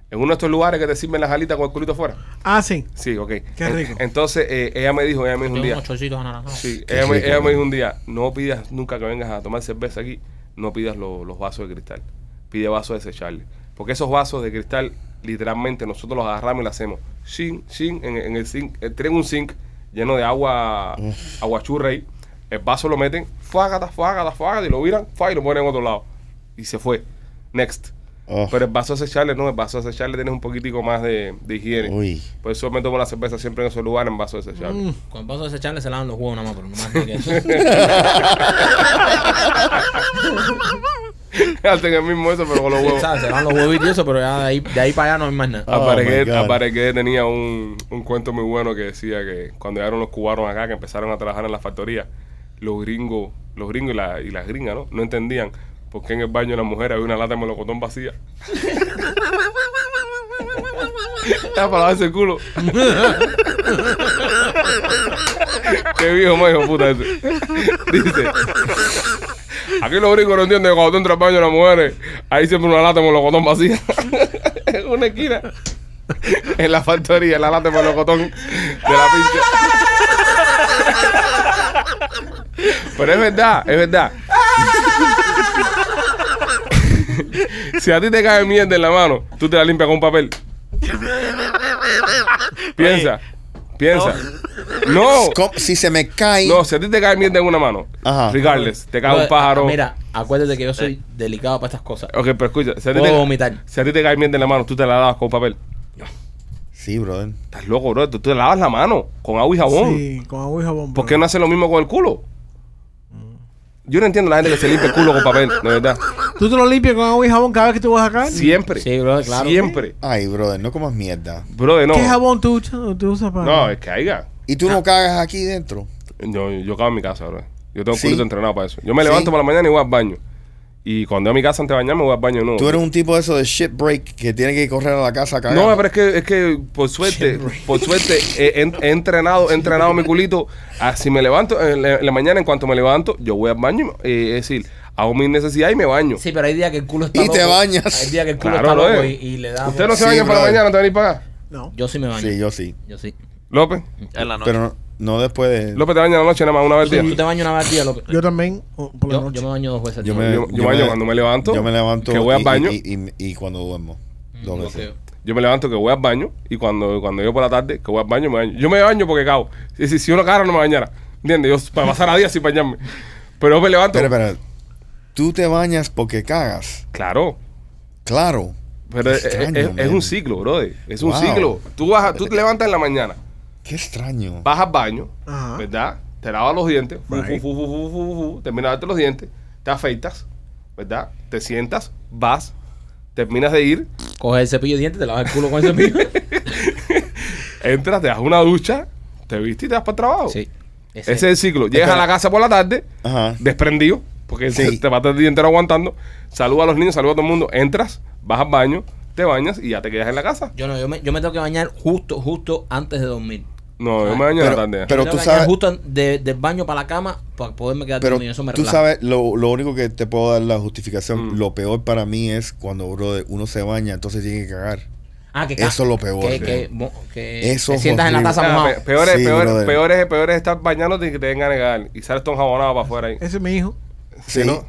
S1: en uno de estos lugares que te sirven las alitas con el culito fuera.
S3: Ah, sí.
S1: Sí, ok.
S3: Qué
S1: En-
S3: rico.
S1: entonces, eh, ella me dijo, ella me dijo un
S2: Tengo
S1: día.
S2: unos chorcitos anaranjados.
S1: Sí,
S4: Qué
S1: ella, me,
S4: rico,
S1: ella me dijo un día, no pidas nunca que vengas a tomar cerveza aquí, no pidas lo- los vasos de cristal, pide vasos desechables. Porque esos vasos de cristal, literalmente, nosotros los agarramos y los hacemos sin, sin, en, en el zinc, eh, tienen un zinc lleno de agua, agua churra ahí, el vaso lo meten, fuágata, fuágata, fuágata, y lo viran, fuá, y lo ponen en otro lado. Y se fue. Next.
S4: Oh,
S1: Pero el vaso desechable no, el vaso desechable tienes un poquitico más de, de higiene.
S4: uy.
S1: Por eso me tomo la cerveza siempre en esos lugares en vaso desechable.
S3: Mm.
S2: Con el vaso desechable se lavan los huevos nada más, pero no más ni que eso.
S1: Hacen el mismo eso, pero con los huevos.
S2: ¿Sabes? Se lavan los huevitos y eso, pero ya de ahí, de ahí para allá no hay más nada.
S4: Oh.
S1: Aparegué tenía un, un cuento muy bueno que decía que cuando llegaron los cubanos acá, que empezaron a trabajar en la factoría, los gringos, los gringos y, la- y las gringas, ¿no? No entendían por qué en el baño de la mujer había una lata de melocotón vacía. Era para lavarse el culo. qué viejo más hijo puta ese. Dice, aquí los gringos no entienden que cuando tú entras al baño de las mujeres, hay siempre una lata de melocotón vacía. en una esquina. En la factoría, la lata de melocotón de la pinche. Pero es verdad, es verdad. Si a ti te cae mierda en la mano, tú te la limpias con un papel. Piensa, piensa. No.
S4: Si se me cae.
S1: no, si a ti te cae mierda en una mano,
S4: Ajá.
S1: regardless, te cae un pájaro.
S2: Mira, acuérdate que yo soy delicado para estas cosas.
S1: Ok, pero escucha, si a, ti
S2: Puedo
S1: te,
S2: vomitar.
S1: si a ti te cae mierda en la mano, tú te la lavas con papel.
S4: Sí, brother.
S1: Estás loco, bro. Tú te lavas la mano con agua y jabón.
S3: Sí, con agua y jabón.
S1: ¿Por
S3: bro.
S1: qué no hace lo mismo con el culo? Yo no entiendo la gente que se limpia el culo con papel, de verdad.
S3: ¿Tú te lo limpias con agua y jabón cada vez que tú vas acá?
S1: Siempre.
S2: Sí, bro, claro.
S1: Siempre.
S4: Ay, brother, no comas mierda.
S1: Brother, no.
S3: ¿Qué jabón tú, tú usas para...?
S1: No, es que haya.
S4: ¿Y tú no cagas aquí dentro?
S1: Yo, yo cago en mi casa, bro. Yo tengo un
S4: Sí.
S1: culito entrenado para eso. Yo me
S4: Sí.
S1: levanto por la mañana y voy al baño. Y cuando voy a mi casa antes de bañarme, voy al baño nuevo.
S4: Tú eres un tipo de eso de shit break que tiene que correr a la casa a cagar.
S1: No, pero es que, es que por suerte, por suerte, he, entrenado, he entrenado mi culito. a- si me levanto en la, en la mañana, en cuanto me levanto, yo voy al baño. eh, es decir, hago mis necesidades y me baño.
S2: Sí, pero hay días que el culo está
S4: Y
S2: loco.
S4: te bañas.
S2: Hay días que el culo
S1: Claro,
S2: está loco
S1: brother.
S2: y, y le da...
S1: ¿Usted no se
S4: Sí,
S1: baña por la mañana antes de venir para acá?
S3: No.
S2: Yo sí me baño.
S4: Sí, yo sí.
S2: Yo sí.
S1: López.
S5: En la noche.
S4: Pero no, no después de.
S1: López te baña la noche nada más una vez al
S2: ¿Tú
S1: día.
S2: te bañas una vez al día, López?
S3: Yo también, o por la
S2: Yo,
S3: noche.
S2: yo me baño dos veces al
S4: Yo
S2: día.
S4: me,
S1: Yo- yo baño cuando me levanto,
S4: Yo me levanto.
S1: que voy al
S4: y-
S1: baño.
S4: Y, y- y cuando duermo. Dos
S2: Mm,
S4: veces.
S2: ok.
S1: Yo me levanto que voy al baño y cuando, cuando yo por la tarde que voy al baño me baño. Yo me baño porque cago. Si, si, si uno caga no me bañara. ¿Entiendes? Yo para pasar a día sin bañarme. Pero yo me levanto.
S4: Espera, espera. Tú te bañas porque cagas.
S1: Claro.
S4: Claro.
S1: Pero es,
S4: Extraño,
S1: es- es
S4: man.
S1: un ciclo, brother. Es un
S4: Wow.
S1: ciclo. Tú, vas a- tú te levantas en la mañana,
S4: Qué extraño.
S1: vas al baño,
S3: Ajá.
S1: ¿verdad? Te lavas los dientes, fu,
S3: Right.
S1: fu, fu, fu, fu, fu, fu, terminas de darte los dientes, te afeitas, ¿verdad? Te sientas, vas, terminas de ir,
S2: Coges el cepillo de dientes, te lavas el culo con el cepillo.
S1: entras, te das una ducha, te vistes y te vas para el trabajo.
S2: sí.
S1: Ese es el ciclo. Llegas a la casa por la tarde,
S4: Ajá.
S1: desprendido, porque
S4: Sí.
S1: te vas el día entero aguantando, saluda a los niños, saluda a todo el mundo, entras, vas al baño, te bañas y ya te quedas en la casa.
S2: Yo no, yo me, yo me tengo que bañar justo, justo antes de dormir.
S1: No, yo me baño en la
S4: Pero-
S1: tarde.
S4: pero-
S2: Me
S4: tú sabes-
S2: justo de- del baño para la cama para poderme quedar
S4: Pero
S2: dormido. Eso me
S4: tú
S2: relaja.
S4: sabes, lo, lo único que te puedo dar la justificación,
S1: Mm.
S4: lo peor para mí es cuando brother, uno se baña, entonces tiene que cagar.
S2: Ah, que
S4: Eso es lo peor,
S2: Que,
S4: sí.
S2: que, mo- que
S4: Eso
S2: te
S4: es
S2: sientas en la
S4: horrible.
S2: taza
S1: Ah,
S2: mojado.
S1: peor, es,
S4: Sí,
S1: peor,
S4: brother.
S1: peor, es, peor es estar bañándote y que te vengan a negar y sales todo enjabonado para afuera ahí.
S3: Ese es mi hijo.
S1: Sí,
S4: Sí.
S1: ¿no?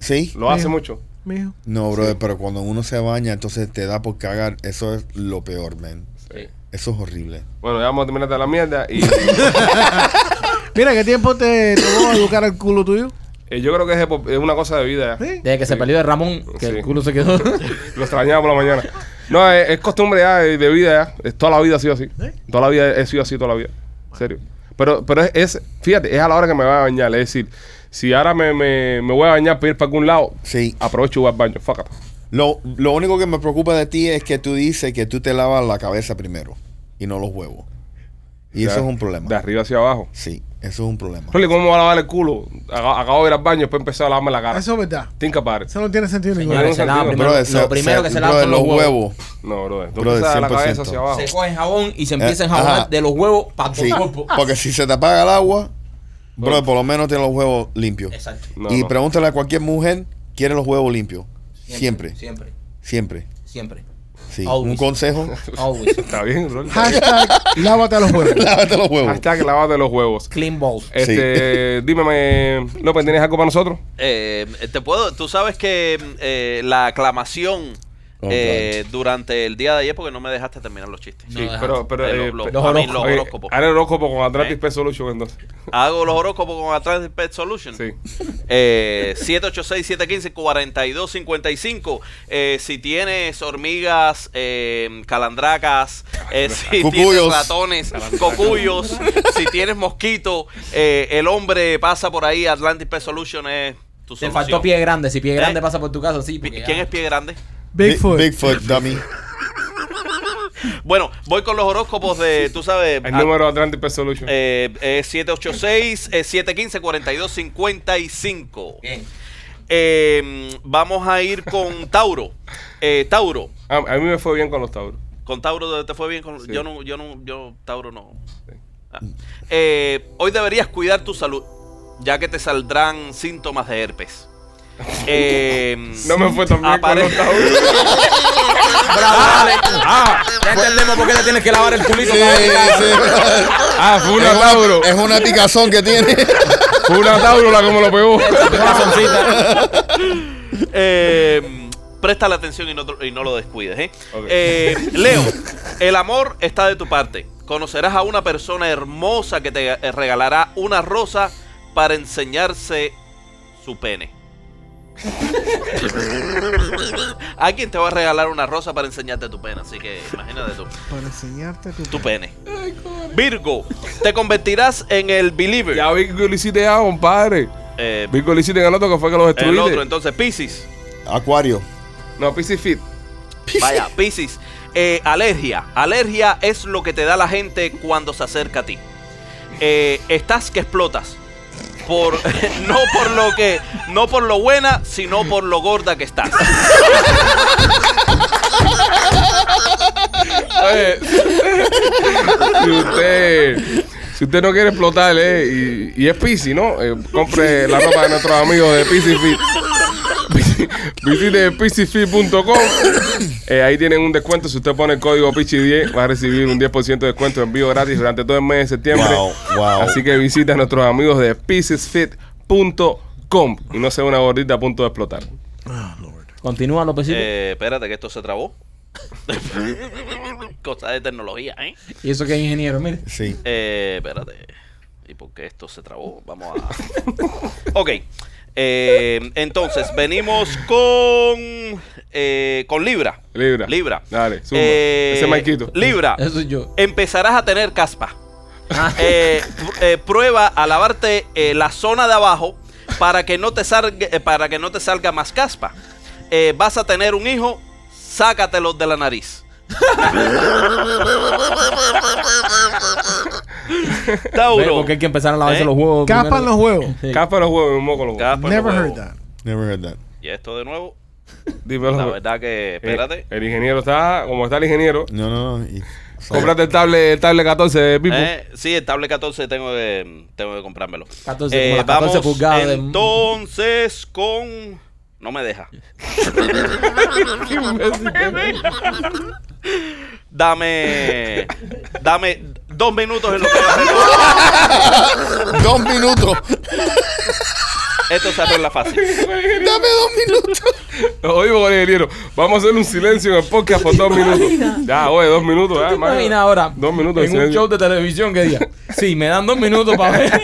S4: ¿Sí?
S1: Lo hace mucho.
S3: Mi hijo.
S4: No, brother, pero cuando uno se baña, entonces te da por cagar. Eso es lo peor, man.
S2: Sí.
S4: Eso es horrible.
S1: Bueno, ya vamos a terminar de la mierda y
S3: Mira, ¿qué tiempo te tomó educar el culo tuyo?
S1: eh, yo creo que es, es una cosa de vida. ya.
S3: ¿Sí?
S2: Desde que se peleó de Ramón, que
S1: Sí.
S2: el culo se quedó.
S1: Lo extrañaba por la mañana. No, es, es costumbre ya de, de vida ya. Es, toda la vida ha sido así.
S3: ¿Sí?
S1: Toda la vida he sido así, toda la vida. En serio. Pero, pero es, es- fíjate, es a la hora que me voy a bañar. Es decir, si ahora me, me, me voy a bañar para ir para algún lado,
S4: Sí.
S1: aprovecho y voy al baño. Fuck.
S4: Lo, lo único que me preocupa de ti es que tú dices que tú te lavas la cabeza primero y no los huevos. Y eso es un problema.
S1: De arriba hacia abajo.
S4: Sí, eso es un problema.
S1: Rolly, ¿cómo me voy a lavar el culo? Acabo, de ir al baño y después empecé a lavarme la cara.
S3: Eso es verdad.
S1: Think about it.
S3: Eso no tiene sentido ninguno.
S2: Señores, se lava
S1: sentido.
S2: primero,
S4: Brother,
S2: lo
S4: se-
S2: primero
S4: se-
S2: que se lava son los huevos.
S1: No, bro. Tú de la
S4: 100%.
S1: cabeza hacia abajo.
S2: Se coge jabón y se empieza a
S4: Eh,
S2: enjabonar
S4: ajá.
S2: de los huevos para todo
S4: Sí,
S2: el cuerpo.
S4: porque si se te apaga el agua, brother, por lo menos tiene los huevos limpios.
S2: Exacto.
S1: No,
S4: y
S1: no.
S4: pregúntale a cualquier mujer, quiere los huevos limpios. Siempre,
S2: Siempre.
S4: siempre.
S2: Siempre.
S4: Sí.
S2: Always.
S4: Un consejo,
S2: Always.
S1: Está bien, bro.
S3: Hashtag, lávate los huevos.
S4: lávate los huevos.
S1: Hashtag lávate los huevos.
S2: Clean balls.
S1: Este, dime, me- López, ¿tienes algo para nosotros?
S5: Eh, te puedo, tú sabes que eh, la aclamación eh, durante el día de ayer, porque no me dejaste terminar los chistes.
S2: No,
S1: sí,
S2: deja.
S1: pero, pero,
S5: Eh,
S1: eh,
S5: los- los-
S2: los horóscopos.
S1: horóscopo con Atlantic
S5: ¿Eh?
S1: Pest Solution, entonces.
S5: Hago los horóscopos con Atlantic Pet Solution.
S1: Sí.
S5: Eh, 786-715-4255. Eh, si tienes hormigas, eh, calandracas, eh, si tienes ratones, cocuyos, si tienes mosquito, eh, el hombre pasa por ahí, Atlantic Pet Solution es tu
S2: Te
S5: solución.
S2: faltó pie grande. Si pie grande
S5: ¿Eh?
S2: pasa por tu casa, sí. Porque
S5: ¿Quién
S2: ya-
S5: es pie grande?
S3: Bigfoot.
S4: Big- Bigfoot, dummy.
S5: Bueno, voy con los horóscopos de, tú sabes,
S1: El
S5: a-
S1: número de Atlantic Pest Solution.
S5: eh, eh, 786-715-4255.
S2: Bien.
S5: Eh, vamos a ir con Tauro. Eh, Tauro.
S1: a, a mí me fue bien con los Tauros.
S5: Con Tauro te fue bien. Con,
S1: Sí.
S5: Yo no, yo no, yo Tauro no. Ah. Eh, hoy deberías cuidar tu salud, ya que te saldrán síntomas de herpes. Eh,
S1: No me fue tan bien con los.
S2: Bravo, dale.
S1: ah,
S2: Ya entendemos por qué te tienes que lavar el culito.
S4: Sí, sí.
S1: ah, fue
S4: Es
S1: una Tauro.
S4: una, es una picazón que tiene.
S1: Fue una taurula como lo pegó.
S5: Eh, presta la atención y no, y no lo descuides. ¿eh? Eh, Leo, el amor está de tu parte. Conocerás a una persona hermosa que te eh, regalará una rosa para enseñarse su pene. Alguien te va a regalar una rosa para enseñarte tu pene, así que imagínate tú.
S3: Para enseñarte tu,
S5: Tu pene. Virgo, te convertirás en el believer.
S1: Ya vi que lo hiciste ya, compadre.
S5: Eh,
S1: Vi que lo hiciste en el otro que fue que lo
S5: el
S1: destruiste.
S5: otro, entonces, Pisces.
S4: Acuario.
S1: No, PC Fit.
S5: Vaya, Piscis. Eh, alergia. Alergia es lo que te da la gente cuando se acerca a ti. Eh, estás que explotas. Por, no por lo que. No por lo buena, sino por lo gorda que estás.
S1: Oye, si usted, si usted no quiere explotar eh, y, es Pisi, ¿no? Eh, compre la ropa de nuestros amigos de Pisi Fit. Visite pisifit.com. Eh, ahí tienen un descuento. Si usted pone el código PICHI10, va a recibir un 10% de descuento de envío gratis durante todo el mes de septiembre.
S4: Wow, wow.
S1: Así que visita a nuestros amigos de pisisfit.com y no sea una gordita a punto de explotar.
S2: Continúa, Lópezito.
S5: Eh, espérate que esto se trabó. Cosa de tecnología, ¿eh?
S2: y eso que es ingeniero, mire.
S4: Sí.
S5: Eh, espérate. ¿Y por qué esto se trabó? Vamos a. ok. Eh, entonces, venimos con. eh, con Libra.
S1: Libra.
S5: Libra.
S1: Dale, zumba.
S5: Eh,
S1: Ese Maikito.
S5: Libra.
S2: Eso yo.
S5: Empezarás a tener caspa.
S2: Ah.
S5: Eh, pr- eh, prueba a lavarte eh, la zona de abajo para que no te salga, eh, para que no te salga más caspa. Eh, vas a tener un hijo, sácatelo de la nariz. Tauro.
S2: Porque hay que empezar a lavarse
S5: ¿Eh?
S2: los huevos.
S3: Capan los huevos.
S2: Sí.
S1: Capa los huevos, un moco los huevos.
S3: Never
S5: los
S3: heard
S5: huevos.
S3: that.
S4: Never heard that.
S5: Y esto de nuevo,
S1: Dímelo.
S5: la verdad que,
S1: Eh,
S5: espérate.
S1: el ingeniero está, como está el ingeniero,
S4: No, no, no. y-
S1: cómprate el tablet, el tablet 14 de Pipo.
S5: Eh, sí, el tablet 14 tengo que, tengo que comprármelo.
S2: 14,
S5: Eh,
S2: como las 14
S5: vamos
S2: pulgadas de-
S5: entonces con... No me deja. Dame... Dame dos minutos en lo que.
S4: Dos minutos.
S5: Esto se arregla fácil.
S4: Dame dos minutos.
S1: Oímos con el ingeniero. Vamos a hacer un silencio en el podcast por dos minutos. Ya, oye, dos minutos.
S2: ¿Tú te imaginas ahora?
S1: Dos minutos de
S2: En un
S1: silencio.
S2: show de televisión que diga. Sí, me dan dos minutos para ver.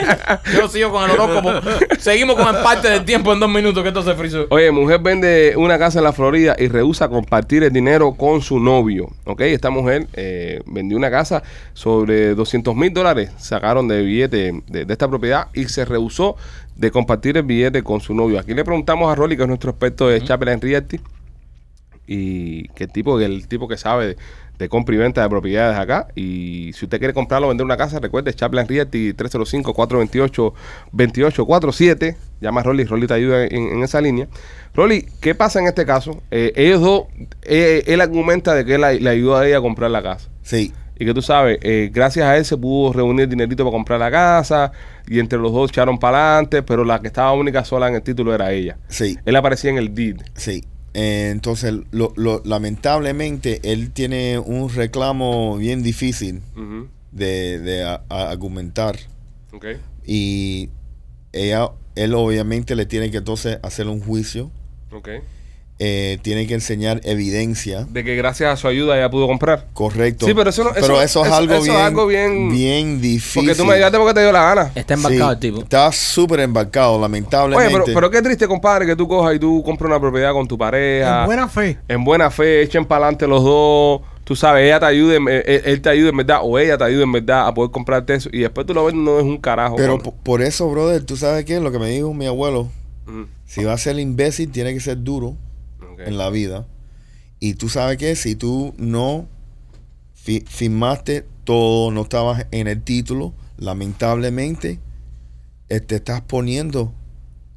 S2: Yo sigo con el horóscopo. Seguimos con el parte del tiempo en dos minutos que esto se frizó.
S1: Oye, mujer vende una casa en la Florida y rehúsa compartir el dinero con su novio. ¿Ok? Esta mujer eh, vendió una casa sobre 200 mil dólares. Sacaron de billete de, de esta propiedad y se rehusó de compartir el billete con su novio. Aquí le preguntamos a Rolly, que es nuestro experto de Chaplin Realty, y que el tipo, el tipo que sabe de, de compra y venta de propiedades acá. Y si usted quiere comprarlo o vender una casa, recuerde Chaplin Realty 305-428-2847. Llama a Rolly, Rolly te ayuda en, en esa línea. Rolly, ¿qué pasa en este caso? Eh, ellos dos, eh, él argumenta de que él la- le ayudó a ella a comprar la casa.
S4: Sí.
S1: Y que tú sabes, eh, gracias a él se pudo reunir dinerito para comprar la casa y entre los dos echaron para adelante, pero la que estaba única sola en el título era ella.
S4: Sí.
S1: Él aparecía en el deed.
S4: Sí. Eh, entonces, lo, lo- lamentablemente, él tiene un reclamo bien difícil de, de a- a- argumentar.
S1: Ok.
S4: Y ella, él obviamente le tiene que entonces hacer un juicio.
S1: Ok.
S4: Eh, tiene que enseñar evidencia.
S1: De que gracias a su ayuda ella pudo comprar.
S4: Correcto.
S1: Sí, pero eso no- eso-
S4: eso es
S1: eso-
S4: algo
S1: eso es
S4: bien,
S1: algo bien-
S4: bien difícil.
S1: Porque tú me ayudaste porque te dio la gana.
S2: Está embarcado
S4: Sí,
S2: el tipo.
S4: Está súper embarcado, lamentablemente.
S1: Oye, pero, pero qué triste, compadre, que tú cojas y tú compras una propiedad con tu pareja.
S3: En buena fe.
S1: en buena fe, echen para adelante los dos. Tú sabes, ella te ayude, en- él, él te ayuda en verdad, o ella te ayuda en verdad a poder comprarte eso. Y después tú lo ves, no es un carajo.
S4: Pero por eso, brother, tú sabes qué, lo que me dijo mi abuelo,
S1: Ujú.
S4: si va a ser imbécil, tiene que ser duro En la vida. Y tú sabes que si tú no fi- firmaste todo, no estabas en el título, lamentablemente eh, te estás poniendo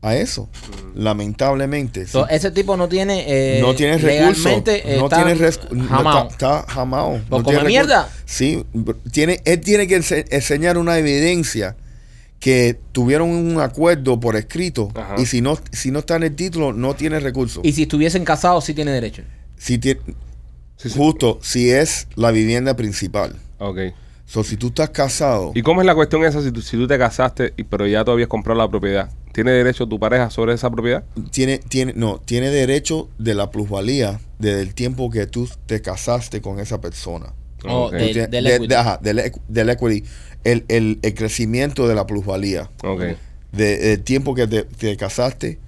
S4: a eso. Lamentablemente. sí.
S2: So, ese tipo no tiene. eh,
S4: no tienes recursos.
S2: eh,
S4: No no
S2: jamao.
S4: está, está jamao.
S2: Pues
S4: No tiene recursos.
S2: mierda.
S4: Sí, tiene, él tiene que ense- enseñar una evidencia que tuvieron un acuerdo por escrito
S1: Ajá.
S4: y si no, si no está en el título, no tiene recursos.
S2: Y si estuviesen casados, sí tiene derecho.
S4: Si tie-
S1: Sí, sí.
S4: Justo, si es la vivienda principal.
S1: Ok.
S4: So, si tú estás casado,
S1: ¿Y cómo es la cuestión esa si tú, si tú te casaste y pero ya tú habías comprado la propiedad? ¿Tiene derecho tu pareja sobre esa propiedad?
S4: tiene, tiene, no, tiene derecho de la plusvalía desde el tiempo que tú te casaste con esa persona.
S2: Oh, del- del
S4: de-
S2: equity.
S4: de- ajá, del, del equity. El, el- el crecimiento de la plusvalía.
S1: Ok,
S4: de- del tiempo que te, te casaste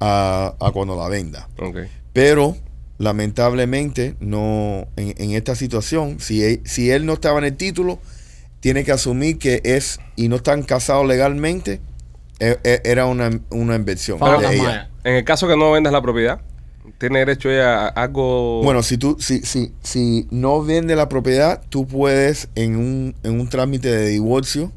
S4: a, a cuando la venda.
S1: ok.
S4: Pero, lamentablemente, no en, en esta situación, si él, si él no estaba en el título, tiene que asumir que es, y no están casados legalmente, e- e- era una, una inversión de ella.
S1: En el caso que no vendas la propiedad, ¿tiene derecho ella a algo?
S4: Bueno, si tú, si, si, si no vende la propiedad, tú puedes en un, en un trámite de divorcio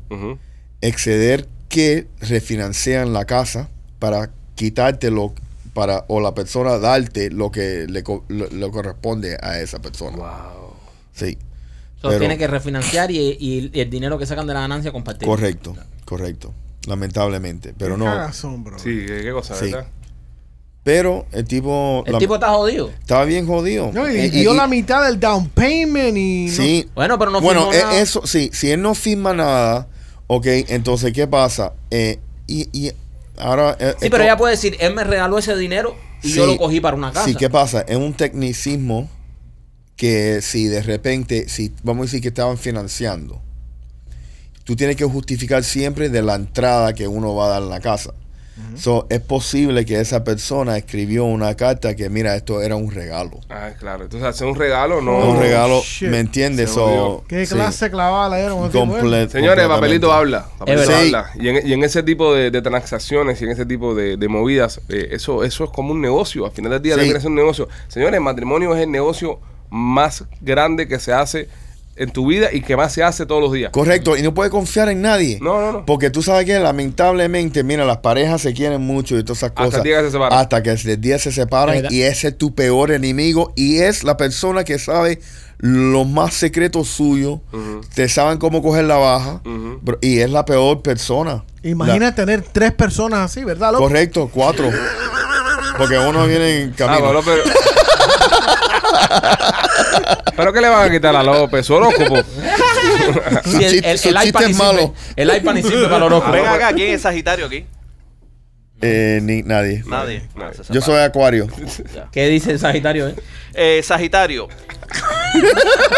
S4: exceder que refinancian la casa para quitarte lo para o la persona darte lo que le, lo- le corresponde a esa persona.
S1: Wow.
S4: Sí,
S2: So,
S4: Pero-
S2: tiene que refinanciar y, y- y el dinero que sacan de la ganancia compartir.
S4: correcto, correcto. Lamentablemente, pero no.
S3: Cagazón, bro.
S1: Sí, qué, qué cosa,
S4: Sí.
S1: ¿verdad?
S4: Pero el tipo,
S2: El
S4: la-
S2: tipo está jodido.
S4: estaba bien jodido.
S3: No, y
S4: Eh,
S3: dio
S4: y-
S3: la mitad del down payment y. no-
S4: Sí,
S2: Bueno, pero no
S4: bueno,
S2: firmó
S4: e-
S2: nada.
S4: eso sí, si él no firma nada, ok, entonces ¿qué pasa? Eh, y, y ahora... eh,
S2: Sí,
S4: esto-
S2: pero ella puede decir, él me regaló ese dinero y yo lo cogí para una casa.
S4: Sí, ¿qué pasa? Es un tecnicismo que si de repente, si vamos a decir que estaban financiando, tú tienes que justificar siempre de la entrada que uno va a dar en la casa. So, es posible que esa persona escribió una carta que, mira, esto era un regalo.
S1: Ah, claro. Entonces, hacer un regalo no.
S4: un
S3: Oh,
S4: regalo,
S3: shit.
S4: ¿me entiendes? So.
S3: ¿Qué
S4: sí,
S3: clase clavada le dieron? al tipo, eh?
S4: comple-
S1: Señores, papelito habla. Papelito
S2: verdad.
S1: habla. Y, en, y en ese tipo de, de transacciones y en ese tipo de, de movidas, eh, eso, eso es como un negocio. Al final del día
S4: Sí.
S1: termina siendo un negocio. Señores, el matrimonio es el negocio más grande que se hace en tu vida y que más se hace todos los días.
S4: Correcto, y no puedes confiar en nadie.
S1: No, no, no.
S4: Porque tú sabes que lamentablemente, mira, las parejas se quieren mucho y todas esas
S1: Hasta
S4: cosas.
S1: el día que se separan.
S4: Hasta que el día se separan
S2: ¿Verdad?
S4: y ese es tu peor enemigo y es la persona que sabe los más secretos suyos, te saben cómo coger la baja y es la peor persona.
S3: Imagina tener tres personas así, ¿verdad, loco?
S4: correcto, cuatro. Porque uno viene en
S1: Ah,
S4: camino.
S1: bueno, pero. ¿Pero qué le van a quitar a López? Su horóscopo.
S2: Sí, el, el- el
S4: chiste
S2: iPad
S4: es
S2: ni
S4: malo.
S2: El iPad ni sirve para el horóscopo.
S5: Ven acá, ¿quién es Sagitario aquí?
S4: Eh, ni nadie.
S5: Nadie. Se
S4: Yo soy acuario.
S2: ¿Qué dice el Sagitario? eh?
S5: Eh, Sagitario,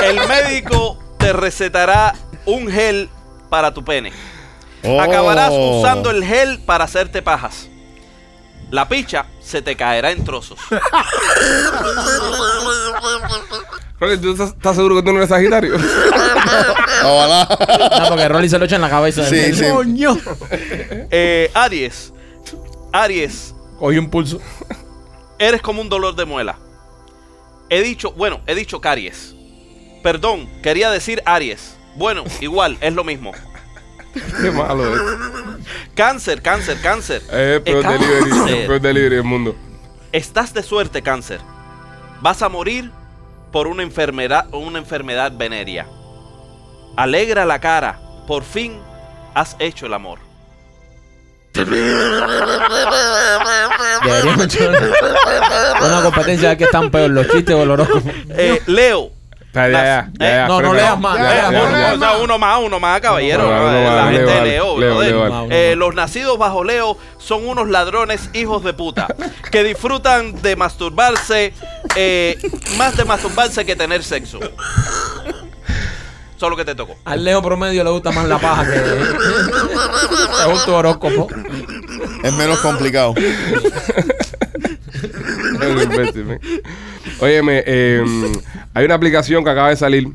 S5: el médico te recetará un gel para tu pene.
S4: Oh.
S5: Acabarás usando el gel para hacerte pajas. La picha se te caerá en trozos.
S1: Rolly, ¿tú estás, estás seguro que tú no eres Sagitario?
S4: Ojalá.
S2: No, porque Rolly se lo echa en la cabeza.
S4: Sí, sí.
S3: Coño.
S5: Eh, Aries, Aries,
S2: Cogió un pulso.
S5: eres como un dolor de muela. He dicho, bueno, he dicho caries. Perdón, quería decir Aries. Bueno, igual, es lo mismo.
S1: Qué malo es.
S5: Cáncer, cáncer, cáncer.
S1: Eh, peor
S5: Eh,
S1: delivery.
S5: cáncer.
S1: Peor delivery del mundo.
S5: Estás de suerte, cáncer. Vas a morir por una enfermedad, una enfermedad venérea. Alegra la cara. Por fin has hecho el amor.
S2: Deberíamos una, competencia de que están peor, los chistes o.
S5: Eh, Leo.
S1: Ya, ya, ya, ya, ya,
S2: No, no leas más.
S5: O sea, uno más, uno más, caballero. La
S1: vale,
S5: gente de Leo.
S1: Leo,
S5: brother.
S1: Leo,
S2: vale.
S5: Eh, los nacidos bajo Leo son unos ladrones hijos de puta que disfrutan de masturbarse, eh, más de masturbarse que tener sexo. Solo que te tocó.
S2: Al Leo promedio le gusta más la paja que según tu horóscopo.
S4: Es menos complicado.
S1: Óyeme, eh, hay una aplicación que acaba de salir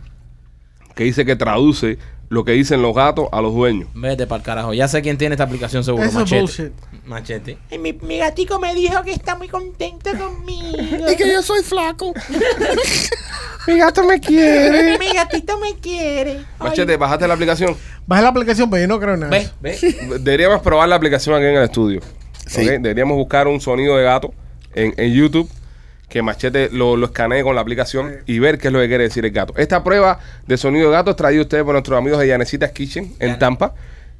S1: que dice que traduce lo que dicen los gatos a los dueños.
S2: Vete para el carajo. Ya sé quién tiene esta aplicación seguro.
S3: Eso es
S2: Machete.
S3: bullshit.
S2: Machete.
S7: Mi, mi gatico me dijo que está muy contento conmigo.
S4: Y que yo soy flaco.
S1: Mi gato me quiere.
S7: Mi gatito me quiere. Ay,
S1: Machete, bajaste la aplicación.
S3: Baja la aplicación, pero yo no creo en nada.
S2: Ve, ve.
S1: Deberíamos probar la aplicación aquí en el estudio.
S4: Sí.
S1: Deberíamos buscar un sonido de gato en, en YouTube que Machete lo, lo escanee con la aplicación y ver qué es lo que quiere decir el gato. Esta prueba de sonido de gato es traída a ustedes por nuestros amigos de Yanecitas Kitchen en Tampa.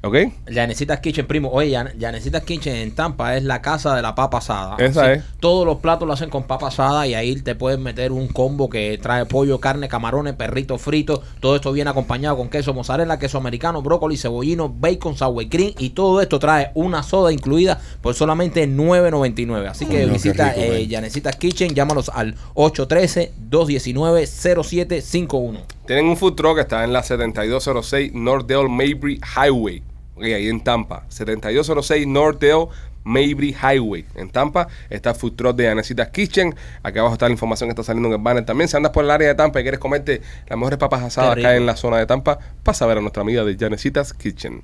S1: ¿Ok?
S2: Yanecitas Kitchen, primo. Oye, Yan- Yanecitas Kitchen en Tampa es la casa de la papa asada.
S1: Esa
S2: Así,
S1: es.
S2: Todos los platos lo hacen con papa asada y ahí te puedes meter un combo que trae pollo, carne, camarones, perritos fritos. Todo esto viene acompañado con queso mozzarella, queso americano, brócoli, cebollino, bacon, sour cream y todo esto trae una soda incluida por solamente $9.99. Así que
S4: Coño,
S2: visita
S4: rico,
S2: eh, Kitchen, llámalos al 813-219-0751.
S1: Tienen un food truck que está en la 7206 Northdale Mabry Highway. Ok, ahí en Tampa. 7206 Northdale Mabry Highway. En Tampa está el food truck de Anesitas Kitchen. Aquí abajo está la información que está saliendo en el banner. También si andas por el área de Tampa y quieres comerte las mejores papas asadas acá en la zona de Tampa, pasa a ver a nuestra amiga de Janecitas Kitchen.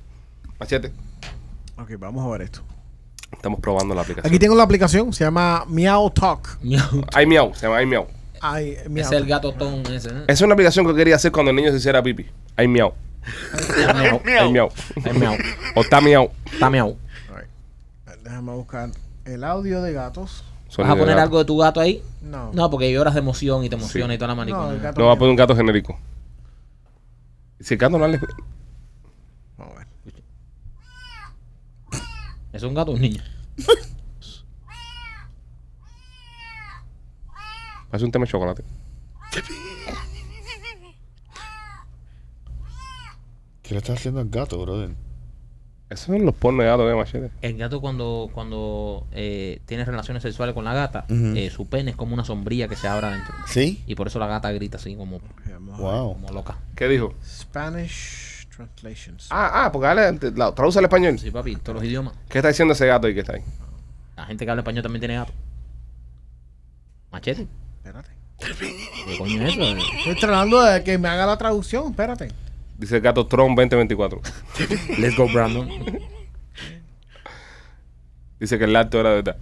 S1: Machete,
S3: Ok, vamos a ver esto.
S1: estamos probando la aplicación.
S3: Aquí tengo la aplicación, se llama Meow Talk.
S1: Ay, miau, se llama Ay, miau.
S3: Ay, Meow
S2: es el gato ton ese. ¿eh?
S1: Es una aplicación que quería hacer cuando el niño se hiciera pipi. Ay, miau.
S2: Miau.
S1: Ay, miau.
S2: Es miau.
S1: O está miau.
S2: Está miau.
S3: Déjame buscar el audio de gatos.
S2: ¿Vas a poner
S1: de
S2: algo de tu gato ahí?
S3: No.
S2: No, porque lloras de emoción y te emociona y toda la
S3: No, el gato
S1: No, va a poner un gato genérico. Si el gato no le...
S3: Vamos a ver.
S2: ¿Es un gato o un niño?
S1: Hace un tema de chocolate.
S4: ¿Qué le estás haciendo al gato, brother?
S1: Esos son los pornos de gato de machete.
S2: El gato cuando, cuando eh, tiene relaciones sexuales con la gata, eh, su pene es como una sombría que se abre adentro.
S4: ¿Sí?
S2: Y por eso la gata grita así como.
S4: Wow.
S2: como loca.
S1: ¿Qué dijo?
S3: Spanish translations.
S1: Ah, ah, porque dale, la, traduce al español.
S2: Sí, papi, todos los idiomas.
S1: ¿Qué está diciendo ese gato ahí que está ahí?
S2: La gente que habla español también tiene gato. Machete.
S3: Espérate.
S2: ¿Qué coño es eso?
S3: Estoy tratando de que me haga la traducción. Espérate.
S1: Dice el gato Tron 2024.
S2: Let's go, Brandon.
S1: Dice que el acto era de verdad.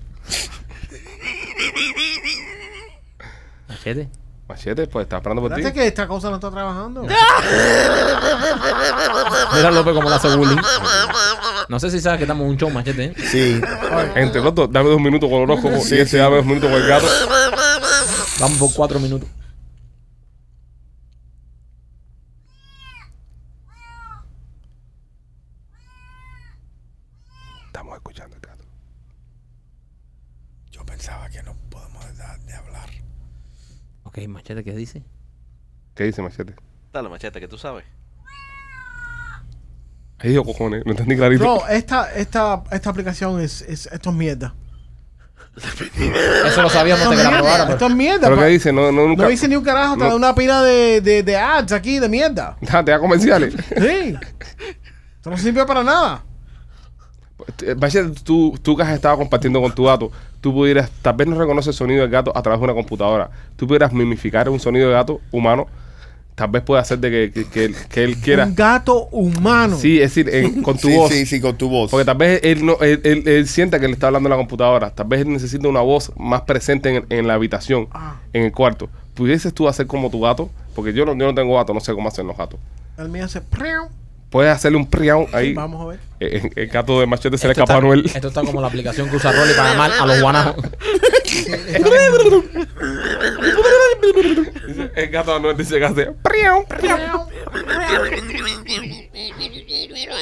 S2: Machete.
S1: Machete, pues está esperando por ti.
S3: Espérate que esta cosa no está trabajando.
S2: Mira López como le hace bullying. No sé si sabes que estamos en un show, machete. ¿eh?
S4: Sí.
S1: Entre los dos, dame dos minutos con el horóscopo
S4: Sí,
S1: y dame dos minutos con el gato.
S2: Vamos por cuatro minutos.
S1: Estamos escuchando el gato.
S4: Yo pensaba que no podemos dejar de hablar.
S2: Ok, machete, ¿qué dice?
S1: ¿Qué dice Machete?
S5: Dale, machete, que tú sabes.
S1: Ahí dijo cojones, lo entendí clarito.
S3: Bro, esta, esta, esta aplicación es, es esto es mierda.
S2: Eso lo sabíamos de que la probara.
S3: Esto es mierda.
S1: ¿Pero
S3: pa-
S1: qué dice? No, no, nunca.
S3: No dice ni un carajo, te
S1: No.
S3: da una pila de, de, de ads aquí de mierda.
S1: Ah, te da comerciales.
S3: Sí. Esto no sirve para nada.
S1: Machete, tú, tú que has estado compartiendo con tu gato, tú pudieras, tal vez no reconoce el sonido del gato a través de una computadora. Tú pudieras mimificar un sonido de gato humano. Tal vez puede hacer de que, que, que él, que él quiera.
S3: Un gato humano.
S1: Sí, es decir, en- con tu
S4: sí,
S1: voz.
S4: sí, sí, con tu voz.
S1: Porque tal vez él, no, él, él- él sienta que le está hablando a la computadora. Tal vez él necesita una voz más presente en, en la habitación,
S3: Ah.
S1: en el cuarto. ¿Pudieses tú hacer como tu gato? Porque yo no, yo no tengo gato, no sé cómo hacen los gatos.
S3: El mío hace.
S1: Puedes hacerle un priau ahí.
S3: Vamos a ver.
S1: Eh, El, gato de machete se le
S2: Esto
S1: escapa a Noel.
S2: esto está como la aplicación que usa Rolly para llamar a los guanajos.
S1: El gato de Noel dice que hace priau, priau.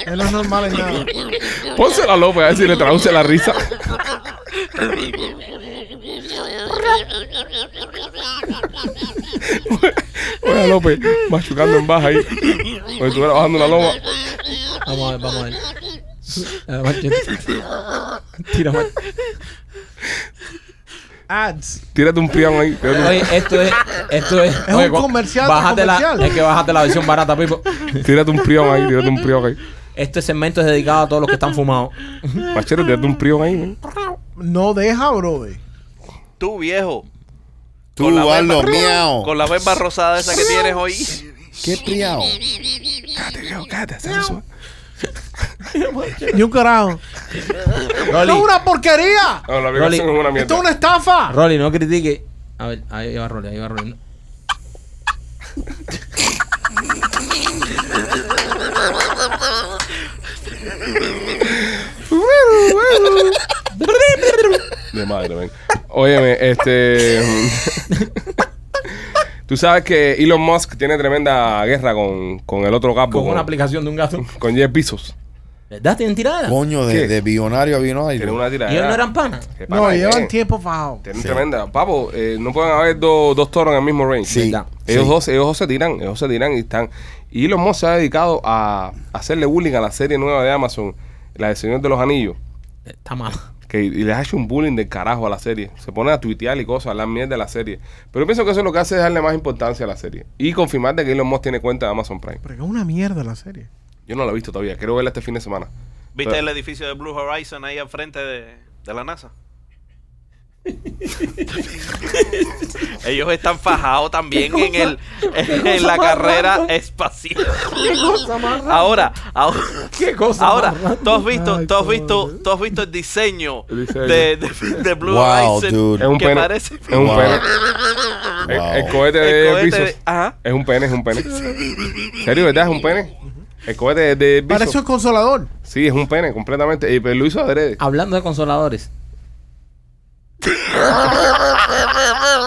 S3: Él no es normal en nada.
S1: Pónsela a López a ver si le traduce la risa. Oye, López, machucando en baja ahí. Como si estuviera bajando una loma.
S2: Vamos a ver, vamos a ver. Tira.
S3: Ads.
S1: Tírate un priau ahí. tírate
S2: Oye, esto es. Esto es.
S3: Es
S2: oye,
S3: un comercial,
S2: Bájate la, es que bájate la versión barata, Pipo.
S1: Tírate un prión ahí, tírate un prión ahí.
S2: Este segmento es dedicado a todos los que están fumados.
S1: Machete, tírate un prión ahí, man.
S3: No deja, bro.
S5: Tú, viejo.
S4: Tú,
S5: con la
S4: hazlo, miau.
S5: Con la verba rosada esa que tienes hoy.
S4: ¿Qué priao?
S1: Cállate, viejo, cállate.
S3: Ni un carajo. ¡Esto es una porquería!
S1: No,
S2: Rolly.
S1: es una mierda.
S3: ¡Esto es una estafa!
S2: Rolly, no critique. A ver, ahí va Rolly, ahí va Rolly.
S1: De madre, ven. Óyeme, este. Tú sabes que Elon Musk tiene tremenda guerra con, con el otro capo.
S2: Con
S1: Con,
S2: una aplicación de un gato.
S1: con Jeff Bezos.
S2: ¿Verdad? ¿Tienen tiradera?
S4: Coño,
S1: ¿Qué?
S4: de, de billonario a billonario.
S1: Tienen una
S2: ¿Y
S1: tiradera.
S2: ellos no eran panas?
S1: ¿Qué
S3: No,
S1: pana,
S3: llevan tiempo fajados.
S1: Tienen
S4: Sí.
S1: tremenda. Papo, eh, no pueden haber dos, dos toros en el mismo range.
S4: Sí.
S2: ¿Verdad?
S1: Ellos,
S4: Sí.
S1: dos, ellos dos se tiran, ellos se tiran y están. Y Elon Musk se ha dedicado a hacerle bullying a la serie nueva de Amazon, la de Señor de los Anillos.
S2: Está mal.
S1: Que, y les ha hecho un bullying del carajo a la serie. Se ponen a tuitear y cosas, a hablar mierda de la serie. Pero yo pienso que eso lo que hace es darle más importancia a la serie. Y confirmar de que Elon Musk tiene cuenta de Amazon Prime.
S3: Pero que es una mierda la serie.
S1: Yo no la he visto todavía. Quiero verla este fin de semana.
S5: ¿Viste
S1: Pero-
S5: el edificio de Blue Horizon ahí al frente de, de la NASA? Ellos están fajados también en el en la carrera espacial. Ahora, ahora,
S2: ¿Qué cosa?
S5: ahora,
S2: más
S5: tú has visto,
S3: Ay,
S5: tú has visto, tú has visto el diseño,
S1: El diseño.
S5: De, de, de Blue
S4: Wow,
S5: Horizon.
S1: Es un
S5: que
S1: pene.
S5: parece
S1: Es un
S4: Wow.
S1: pene. El,
S4: Wow.
S1: el cohete de
S5: el cohete
S1: Bezos.
S5: de- ajá.
S1: Es un pene, es un pene. ¿Serio, verdad? Es un pene. El cohete de, de Bezos.
S3: Para eso es consolador.
S1: Sí, es un pene completamente. Y lo hizo adrede.
S2: Hablando de consoladores. ¡Deeeeeeeee!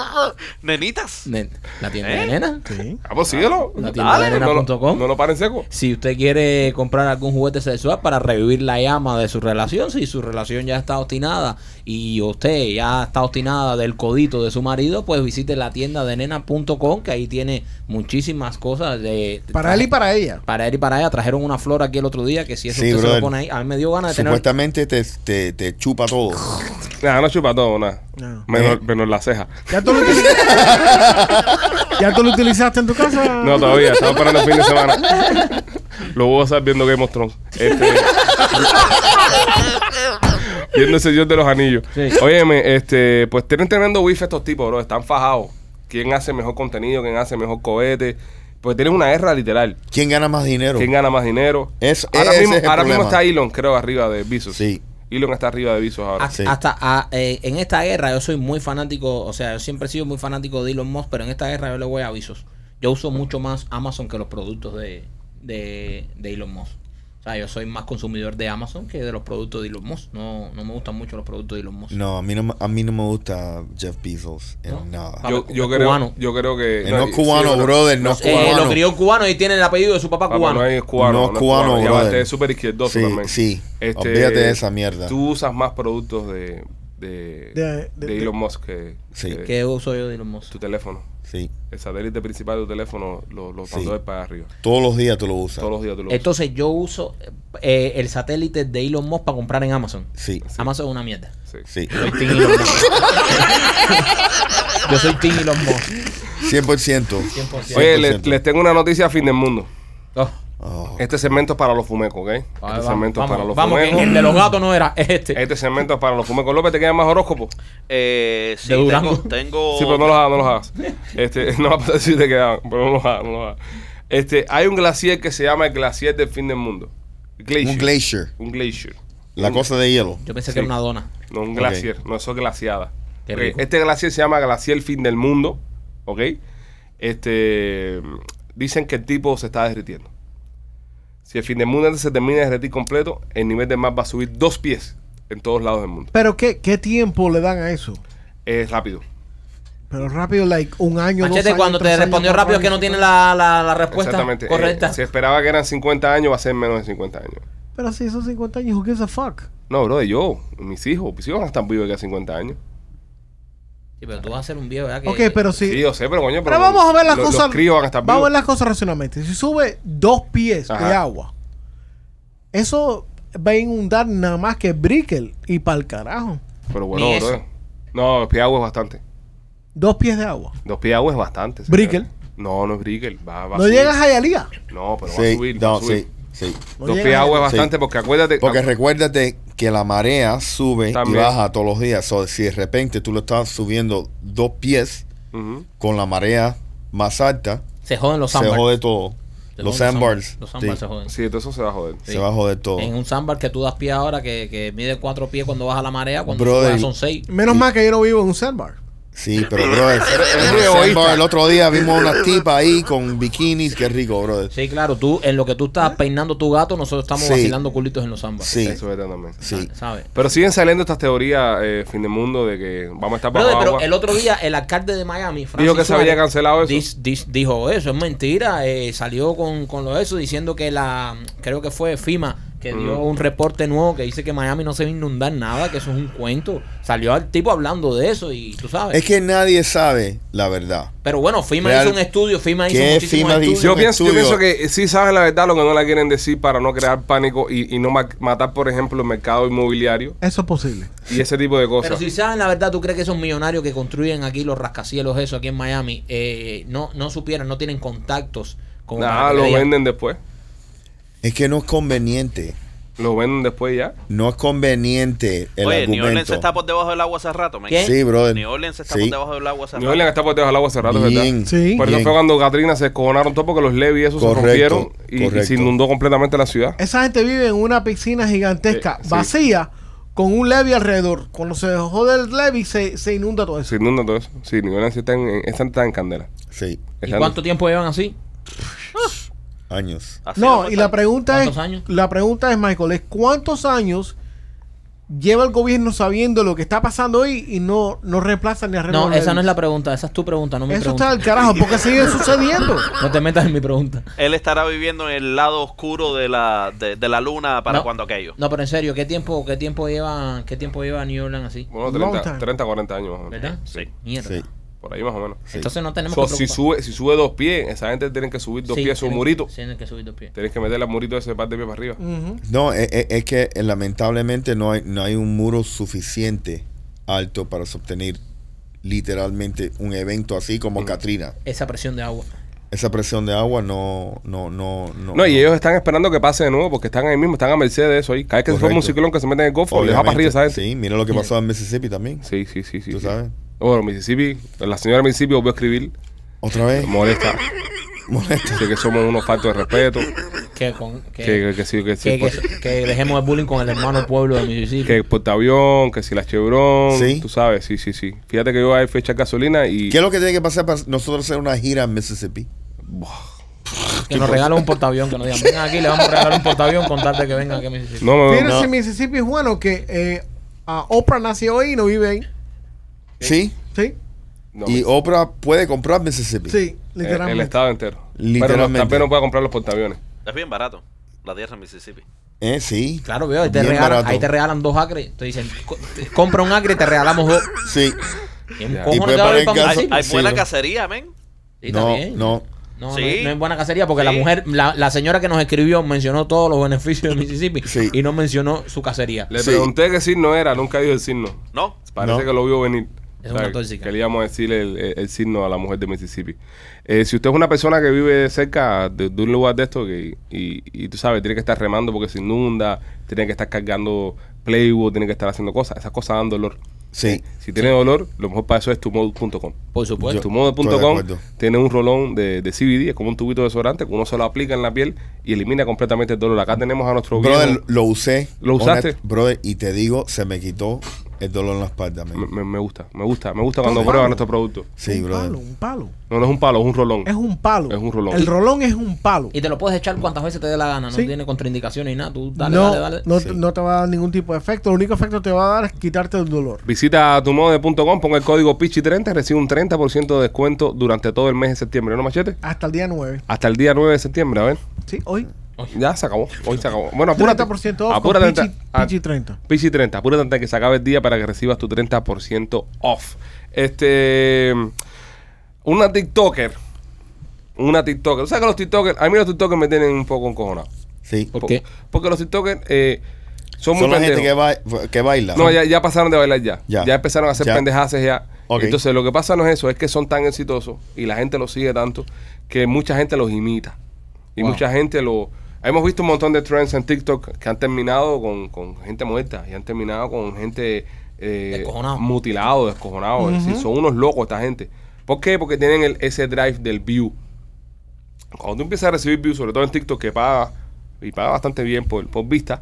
S5: Nenitas.
S2: Nen- La tienda
S5: ¿Eh?
S2: de nena.
S3: Sí.
S1: Ah, pues síguelo.
S2: La tienda de
S1: no, lo-
S2: nena.com.
S1: no lo paren seco.
S2: Si usted quiere comprar algún juguete sexual para revivir la llama de su relación, si su relación ya está obstinada y usted ya está obstinada del codito de su marido, pues visite la tienda de nena.com que ahí tiene muchísimas cosas de
S3: Para él y para ella.
S2: para él y para ella. Trajeron una flor aquí el otro día que si eso
S4: Sí,
S2: usted se
S4: brother.
S2: lo pone ahí, a mí me dio ganas de tener
S4: Supuestamente te, te, te chupa todo.
S1: Nada, no chupa todo, nada.
S3: No.
S1: Menos, menos la ceja.
S3: ¿Ya tú, lo utili- ¿Ya tú lo utilizaste en tu casa?
S1: No, todavía. Estamos esperando el fin de semana. Lo voy a estar viendo Game of Thrones. Este, viendo el Señor de los Anillos.
S2: Sí.
S1: Óyeme, este, pues tienen tremendo wifi estos tipos, bro. Están fajados. ¿Quién hace mejor contenido? ¿Quién hace mejor cohete? Pues tienen una guerra literal.
S4: ¿Quién gana más dinero?
S1: ¿Quién gana más dinero?
S4: Es-
S1: ahora
S4: ese
S1: mismo,
S4: es el
S1: ahora mismo
S4: problema.
S1: está Elon, creo, arriba de Bezos.
S4: Sí.
S1: Elon está arriba de Bezos ahora.
S2: Hasta,
S4: Sí.
S2: hasta, ah, eh, en esta guerra yo soy muy fanático, o sea, yo siempre he sido muy fanático de Elon Musk, pero en esta guerra yo le voy a avisos. Yo uso mucho más Amazon que los productos de, de, de Elon Musk. O sea, yo soy más consumidor de Amazon que de los productos de Elon Musk. No, no me gustan mucho los productos de Elon Musk.
S4: No, a mí no, me- a mí no me gusta Jeff Bezos en
S2: No.
S4: nada.
S2: Ah,
S1: Yo, yo, creo,
S2: cubano.
S1: yo creo que.
S4: Él no es cubano,
S1: bueno,
S4: brother, no es
S2: Eh,
S4: cubano.
S2: lo crió cubano y tiene el apellido de su papá
S1: Papá
S2: cubano.
S1: no es cubano.
S4: No es cubano, brother.
S1: este es súper izquierdoso
S4: Sí,
S1: también.
S4: sí.
S1: Este,
S4: Olvídate de esa mierda.
S1: Tú usas más productos de, de,
S3: De- de-
S1: de Elon Musk que,
S4: Sí.
S1: que
S2: ¿Qué uso yo de Elon Musk?
S1: tu teléfono.
S4: Sí.
S1: El satélite principal de tu teléfono lo, lo
S4: Sí.
S1: mandó para arriba.
S4: Todos los días tú lo usas.
S1: Todos los días tú lo usas.
S2: Entonces yo uso eh, el satélite de Elon Musk para comprar en Amazon.
S4: Sí.
S2: Amazon es una mierda.
S1: Sí.
S4: Sí.
S2: Soy Team Elon Musk. yo soy Team Elon Musk.
S4: 100%.
S2: 100%.
S1: Oye, le-
S4: 100%.
S1: les tengo una noticia a fin del mundo.
S2: Oh.
S4: Oh.
S1: Este segmento es para los fumecos, ¿ok? Este
S2: Vamos,
S1: segmento es
S2: vamos,
S1: para los
S2: vamos, que
S1: fumecos.
S2: el de los gatos no era es este.
S1: Este segmento es para los fumecos. López, ¿te queda más horóscopo?
S5: Eh, sí,
S2: De
S5: tengo, tengo
S1: Sí, pero no los hagas, no los hagas. Este, no va a pasar si te quedaban, pero no los hagas, no los hagas. Este, hay un glaciar que se llama el glaciar del fin del mundo. Glacier.
S4: Un glacier.
S1: Un glacier.
S4: La cosa de hielo.
S2: Yo pensé
S1: Sí.
S2: que era una dona.
S1: No, un glaciar. No, eso es glaciada. Este glaciar se llama glaciar fin del mundo. ¿Ok? Este. Dicen que el tipo se está derritiendo. Si el fin del mundo antes se termina de derretir completo, el nivel del mar va a subir dos pies en todos lados del mundo.
S3: Pero ¿qué, ¿qué tiempo le dan a eso?
S1: Es rápido.
S3: Pero rápido, like un año, dos
S2: Machete,
S3: años,
S2: cuando te
S3: tres
S2: respondió rápido es que no tiene la, la, la respuesta
S1: Exactamente. Eh,
S2: correcta.
S1: se esperaba que eran 50 años, va a ser menos de 50 años.
S3: Pero si son 50 años, who gives a fuck?
S1: No, bro, yo, mis hijos, mis hijos no están vivos que a 50 años.
S2: Sí, pero tú vas a ser un viejo, ¿verdad? Que,
S3: Ok, pero si...
S1: Sí, yo sé, pero coño,
S3: Pero vamos a ver las
S1: los-
S3: cosas.
S1: Los críos van a estar
S3: vamos a ver las cosas racionalmente. Si sube dos pies de agua, eso va a inundar nada más que Brickell y para el carajo.
S1: Pero bueno,
S2: Ni
S1: bro.
S2: eso.
S1: No, dos pies de agua es bastante.
S3: Dos pies de agua.
S1: Dos pies de agua es bastante. señor.
S3: Brickell.
S1: No, no es Brickell. Va, va a
S3: No
S1: subir.
S3: llegas a Hialeah.
S1: No, pero va a
S4: Sí.
S1: subir. va
S4: No,
S1: a subir.
S4: sí. Sí.
S3: No
S1: Dos pies de agua es bastante porque acuérdate.
S4: Porque
S1: acu-
S4: recuérdate que la marea sube
S1: También.
S4: y baja todos los días. So, si de repente tú lo estás subiendo dos pies con la marea más alta,
S2: se joden los
S4: se
S2: sandbars.
S4: jode todo.
S2: Se
S4: Los sandbars.
S2: Los sandbars
S4: sí,
S2: se joden.
S1: Sí, todo eso se va a joder.
S2: Sí.
S4: Se va a joder todo.
S2: En un sandbar que tú das pie ahora que, que mide cuatro pies cuando baja la marea, cuando
S4: Brother.
S2: son seis.
S3: Menos mal que yo no vivo en un sandbar.
S4: Sí, pero
S1: muy
S4: el otro día vimos unas tipas ahí con bikinis, qué rico, brother.
S2: Sí, claro, tú, en lo que tú estás peinando tu gato, nosotros estamos
S4: Sí.
S2: vacilando culitos en los sandbars.
S4: Sí,
S1: Eso es verdad también.
S4: sí.
S2: ¿Sabes?
S1: Pero siguen saliendo estas teorías, eh, fin del mundo, de que vamos a estar bajo
S2: Brother, pero
S1: agua.
S2: el otro día el alcalde de Miami, Francis
S1: Dijo que se había cancelado eso.
S2: dis- dis- dijo eso, es mentira. eh, salió con, con lo eso diciendo que la, creo que fue FIMA, que dio un reporte nuevo que dice que Miami no se va a inundar nada, que eso es un cuento. Salió el tipo hablando de eso y tú sabes.
S4: Es que nadie sabe la verdad.
S2: Pero bueno, FIMA
S4: Real-
S2: hizo un estudio, FIMA hizo
S4: ¿Qué
S2: muchísimos
S4: FIMA.
S1: Yo
S4: un
S1: pienso, yo
S4: estudio.
S1: pienso que sí saben la verdad lo que no la quieren decir para no crear pánico y, y no ma- matar, por ejemplo, el mercado inmobiliario
S3: Eso es posible.
S1: y ese tipo de cosas.
S2: Pero si saben la verdad, ¿tú crees que esos millonarios que construyen aquí los rascacielos, eso aquí en Miami, eh, no, no supieran, no tienen contactos
S1: Nada, lo venden después.
S4: Es que no es conveniente.
S1: Lo venden después ya.
S4: No es conveniente el
S5: Oye, New Orleans
S4: argumento.
S5: está por debajo del agua hace rato.
S2: ¿Qué?
S4: Sí, brother.
S5: New Orleans está
S4: Sí.
S5: por debajo del agua hace
S1: New
S5: rato.
S1: Orleans está por debajo del agua hace rato, ¿verdad?
S3: Sí.
S1: Por eso fue cuando Katrina se descojonaron todo porque los levees y eso
S4: Correcto,
S1: se rompieron y- se inundó completamente la ciudad.
S3: Esa gente vive en una piscina gigantesca,
S1: Eh, sí.
S3: vacía, con un levee alrededor. Cuando se jode el levee, se, se inunda todo eso.
S1: Se inunda todo eso. Sí, New Orleans está en, está, está en candela.
S4: Sí,
S2: ¿Y cuánto tiempo llevan así?
S4: Años.
S5: Así
S3: No,
S5: no
S3: y la pregunta es,
S2: ¿Cuántos años?
S3: la pregunta es, Michael, es ¿cuántos años lleva el gobierno sabiendo lo que está pasando ahí y no, no reemplaza ni arregla
S2: No, esa no es la pregunta, esa es tu pregunta, no mi
S3: Eso
S2: pregunta.
S3: está del carajo, porque sigue sucediendo.
S2: No te metas en mi pregunta.
S5: Él estará viviendo en el lado oscuro de la, de, de la luna para
S2: No.
S5: cuando aquello.
S2: No, pero en serio, ¿qué tiempo, qué tiempo lleva, qué tiempo lleva New Orleans así?
S1: Bueno,
S3: Long
S1: 30,
S3: time.
S1: 30 40 años.
S2: ¿Verdad?
S1: Sí.
S2: Mierda.
S4: Sí.
S1: Por ahí más o menos.
S2: Entonces no tenemos
S1: So,
S2: que
S1: si, sube, si sube dos pies, esa gente tiene que subir dos
S2: Sí,
S1: pies su
S2: tienen-
S1: murito.
S2: Tienen que subir dos pies.
S1: Tienes que meterle al murito ese par de pies para arriba.
S4: No, es, es- es que eh, lamentablemente no hay, no hay un muro suficiente alto para sostener literalmente un evento así como Katrina.
S2: Esa presión de agua.
S4: Esa presión de agua no, no, no, no.
S1: No, y ellos están esperando que pase de nuevo porque están ahí mismo, están a merced de eso ahí. Cada vez que se forma un ciclón que se mete en el golfo, les va para arriba gente.
S4: Sí, mira lo que pasó en Mississippi también.
S1: Sí, sí, sí, sí.
S4: ¿Tú
S1: sí.
S4: sabes?
S1: Bueno, Mississippi, la señora Mississippi volvió a escribir,
S4: Otra vez.
S1: molesta,
S4: Molesta.
S1: dice que somos unos faltos de respeto,
S2: Que, con, que,
S1: que, que, que sí, que sí,
S2: que,
S1: pues,
S2: que- que dejemos el bullying con el hermano del pueblo de Mississippi.
S1: que el portaavión, que si la Chevron,
S4: Sí.
S1: tú sabes, sí, sí, sí. Fíjate que yo ahí fui a echar gasolina y...
S4: ¿Qué es lo que tiene que pasar para nosotros hacer una gira en Mississippi?
S2: Que nos regala un portaavión, que nos digan, vengan aquí, le vamos a regalar un portaavión con tal de que vengan aquí a Mississippi.
S1: No,
S3: Fíjense,
S4: no.
S3: Mississippi es bueno que eh, a Oprah nació ahí y no vive ahí.
S4: Sí.
S3: Sí,
S1: no,
S4: Y
S1: me-
S4: Oprah puede comprar Mississippi.
S3: sí,
S1: el, el
S3: literalmente.
S1: estado entero. Pero
S4: Literalmente.
S1: no, también no puede comprar los portaaviones.
S5: Es bien barato. La tierra en Mississippi.
S4: Eh, sí.
S2: Claro, veo, ahí te, regalan,
S4: barato.
S2: ahí te regalan dos acres. Te dicen, "Co- te- compra un acre y te regalamos dos.
S4: Sí.
S2: Y
S4: Y puede
S2: te va a
S4: poner
S2: ir para
S4: gas-
S5: Hay,
S2: Mississippi.
S5: hay
S4: Sí,
S5: buena cacería, men.
S2: Sí,
S4: No, no.
S2: No,
S5: Sí.
S2: no, es- no es buena cacería porque la mujer, la, la señora que nos escribió mencionó todos los beneficios de Mississippi
S4: Sí.
S2: y no mencionó su cacería.
S1: Le
S4: Sí.
S1: pregunté qué signo era, nunca dijo el signo.
S5: ¿No?
S1: Parece
S4: No.
S1: que lo vio venir.
S2: Es una tóxica.
S1: Que le íbamos a decir el, el- el signo a la mujer de Mississippi. Eh, si usted es una persona que vive cerca de, de un lugar de esto que, y, y tú sabes, tiene que estar remando porque se inunda, tiene que estar cargando playwood, tiene que estar haciendo cosas, esas cosas dan dolor.
S4: Sí.
S1: Si tiene dolor, lo mejor para eso es tumode.com.
S2: Por supuesto.
S4: Acuerdo.
S1: tiene un rolón de, de CBD, es como un tubito de desodorante que uno se lo aplica en la piel y elimina completamente el dolor. Acá tenemos a nuestro
S4: Brother,
S1: viejo-
S4: lo usé.
S1: ¿Lo usaste?
S4: Honest- brother, y te digo, se me quitó el dolor en la espalda.
S1: me, me- me gusta, me gusta, me gusta cuando prueban nuestro producto.
S4: Sí,
S3: un
S4: brother.
S3: palo, un palo.
S1: No, no es un palo, es un rolón.
S3: Es un palo.
S1: Es un rolón.
S3: El rolón es un palo.
S2: Y te lo puedes echar cuantas veces te dé la gana, no
S3: Sí.
S2: tiene contraindicaciones ni nada. Tú dale,
S3: no,
S2: dale, dale.
S3: No,
S4: Sí.
S3: no te va a dar ningún tipo de efecto. El único efecto que te va a dar es quitarte el dolor.
S1: Visita tumode.com, ponga el código PICHI30 y recibe un 30% de descuento durante todo el mes de septiembre, ¿no, Machete?
S3: Hasta el día 9.
S1: Hasta el día 9 de septiembre, a ver.
S3: Sí, hoy.
S1: Ya se acabó, hoy se acabó. Bueno, apúrate.
S3: 30% off
S1: apúrate
S3: con Pichi,
S1: a-
S3: Pichi 30.
S1: Pichi 30, apúrate antes que se acabe el día para que recibas tu 30% off. Este. Una TikToker. Una TikToker. ¿Tú sabes que los TikTokers. A mí los TikTokers me tienen un poco encojonado.
S4: Sí.
S2: ¿Por
S1: Po-
S2: qué?
S1: Porque los TikTokers eh, son muy
S4: Son la gente que, ba- que baila.
S1: No, ya, ya pasaron de bailar ya.
S4: Ya.
S1: Ya, empezaron a hacer pendejaces ya. Entonces lo que pasa no es eso, es que son tan exitosos y la gente los sigue tanto que mucha gente los imita. Y
S2: Wow.
S1: mucha gente lo... Hemos visto un montón de trends en TikTok que han terminado con, con gente muerta y han terminado con gente eh,
S2: Descojonado.
S1: mutilado, descojonado. Es decir, son unos locos esta gente. ¿Por qué? Porque tienen el, ese drive del view. Cuando tú empiezas a recibir views, sobre todo en TikTok, que paga y paga bastante bien por, por vista,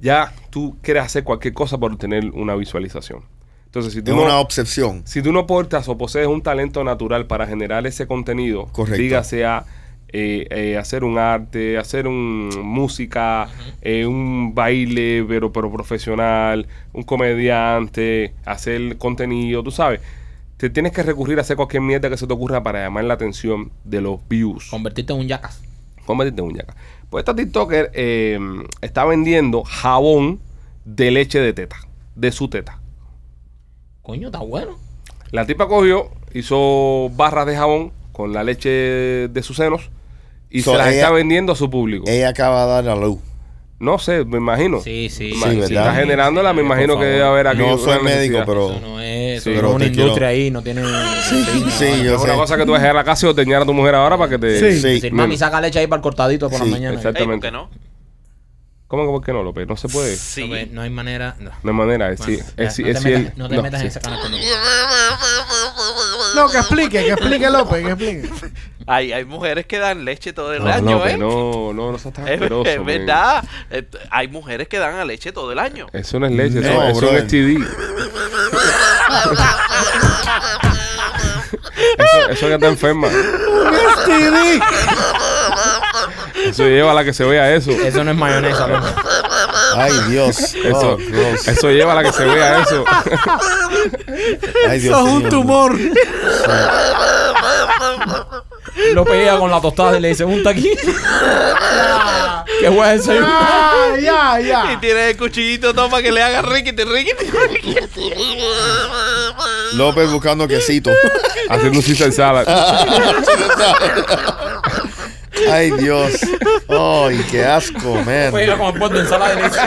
S1: ya tú quieres hacer cualquier cosa por obtener una visualización. Entonces, si tú,
S4: Es
S1: no,
S4: una obsesión.
S1: si tú no portas o posees un talento natural para generar ese contenido,
S4: Correcto.
S1: dígase a eh, eh, hacer un arte, hacer un música, eh, un baile, pero, pero profesional, un comediante, hacer contenido, tú sabes. Te tienes que recurrir a hacer cualquier mierda que se te ocurra para llamar la atención de los views.
S2: Convertirte en un yacas.
S1: Convertirte en muñeca. Pues esta TikToker está vendiendo jabón de leche de teta. De su teta.
S2: Coño, está bueno.
S1: La tipa cogió, hizo barras de jabón con la leche de sus senos y
S4: So,
S1: se las
S4: ella-
S1: está vendiendo a su público.
S4: Ella acaba de dar a luz.
S1: no sé, me imagino.
S2: Sí, sí.
S4: Sí,
S1: está generándola, me imagino que debe haber aquí.
S4: No
S1: una
S4: soy médico,
S1: necesidad.
S4: pero.
S2: Eso no es,
S1: Sí,
S4: pero
S2: no es una
S4: te quiero-
S2: industria ahí, no tiene...
S4: Sí, sí, yo
S1: Es una cosa que tú vas a llegar a la casa y ordeñar a tu mujer ahora para que te.
S3: Sí.
S4: Sí.
S2: Decir, mami, saca leche ahí para el cortadito por
S4: Sí,
S2: la mañana.
S5: Ey,
S1: exactamente.
S5: ¿por qué no?
S1: ¿Cómo que por qué no, López? No se puede.
S5: Sí.
S2: No, no hay manera... No.
S1: No hay manera. Es, sí, es, sí,
S2: no,
S1: es
S2: te
S1: sí,
S2: metas,
S1: el-
S2: no te
S1: no,
S2: metas
S1: sí.
S2: en ese canal conmigo.
S3: No, que explique, que explique López, que explique.
S5: Hay, hay mujeres que dan leche todo el
S1: No,
S5: año,
S1: López,
S5: ¿eh?
S1: no, no, no seas tan
S5: Es,
S1: asqueroso.
S5: es verdad. Hay mujeres que dan a leche todo el año.
S1: Eso no es leche, eso,
S4: No,
S1: eso es un STD. eso, eso que está enferma.
S3: STD.
S1: Eso lleva a la que se vea eso.
S2: Eso no es mayonesa, loco.
S4: Ay, Dios.
S1: Eso,
S4: Oh,
S1: eso lleva a la que se vea eso.
S4: Ay, Dios
S3: Eso es un tumor.
S2: Lo pega con la tostada y le dice, unta aquí. ¿Qué es eso?
S3: Ah, ya,
S5: Y
S3: ya.
S5: tiene el cuchillito todo para que le haga riquiti, riquiti, riquiti.
S4: López buscando quesito.
S1: Haciendo un salad.
S4: Ay, Dios. Ay, qué asco, man.
S2: Pega con el de ensalada y le dice,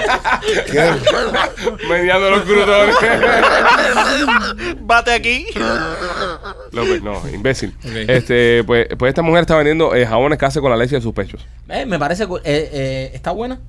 S4: Qué-
S1: Mediando los crutones.
S5: Bate aquí.
S1: López, no, imbécil. Este, pues, pues esta mujer está vendiendo eh, jabones que hace con la leche de sus pechos.
S2: eh, me parece que eh, eh, está buena.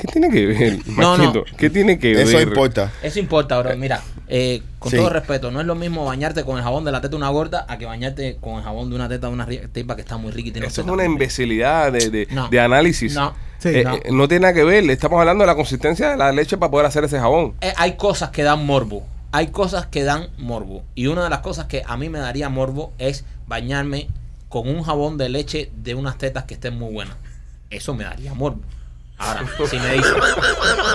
S1: ¿Qué tiene que ver,
S2: No, no.
S1: ¿Qué tiene que ver?
S4: Eso importa.
S2: Eso importa, bro. Mira, eh, con
S4: Sí.
S2: todo respeto, no es lo mismo bañarte con el jabón de la teta de una gorda a que bañarte con el jabón de una teta de una ri- tipa que está muy rica y tiene
S1: Eso es
S2: tetas
S1: una
S2: muy
S1: imbecilidad de, de,
S2: No.
S1: de análisis.
S2: No.
S3: Sí,
S1: Eh,
S3: no.
S1: eh, no tiene nada que ver. Le estamos hablando de la consistencia de la leche para poder hacer ese jabón.
S2: Eh, hay cosas que dan morbo. Hay cosas que dan morbo. Y una de las cosas que a mí me daría morbo es bañarme con un jabón de leche de unas tetas que estén muy buenas. Eso me daría morbo. Ahora, si me dice,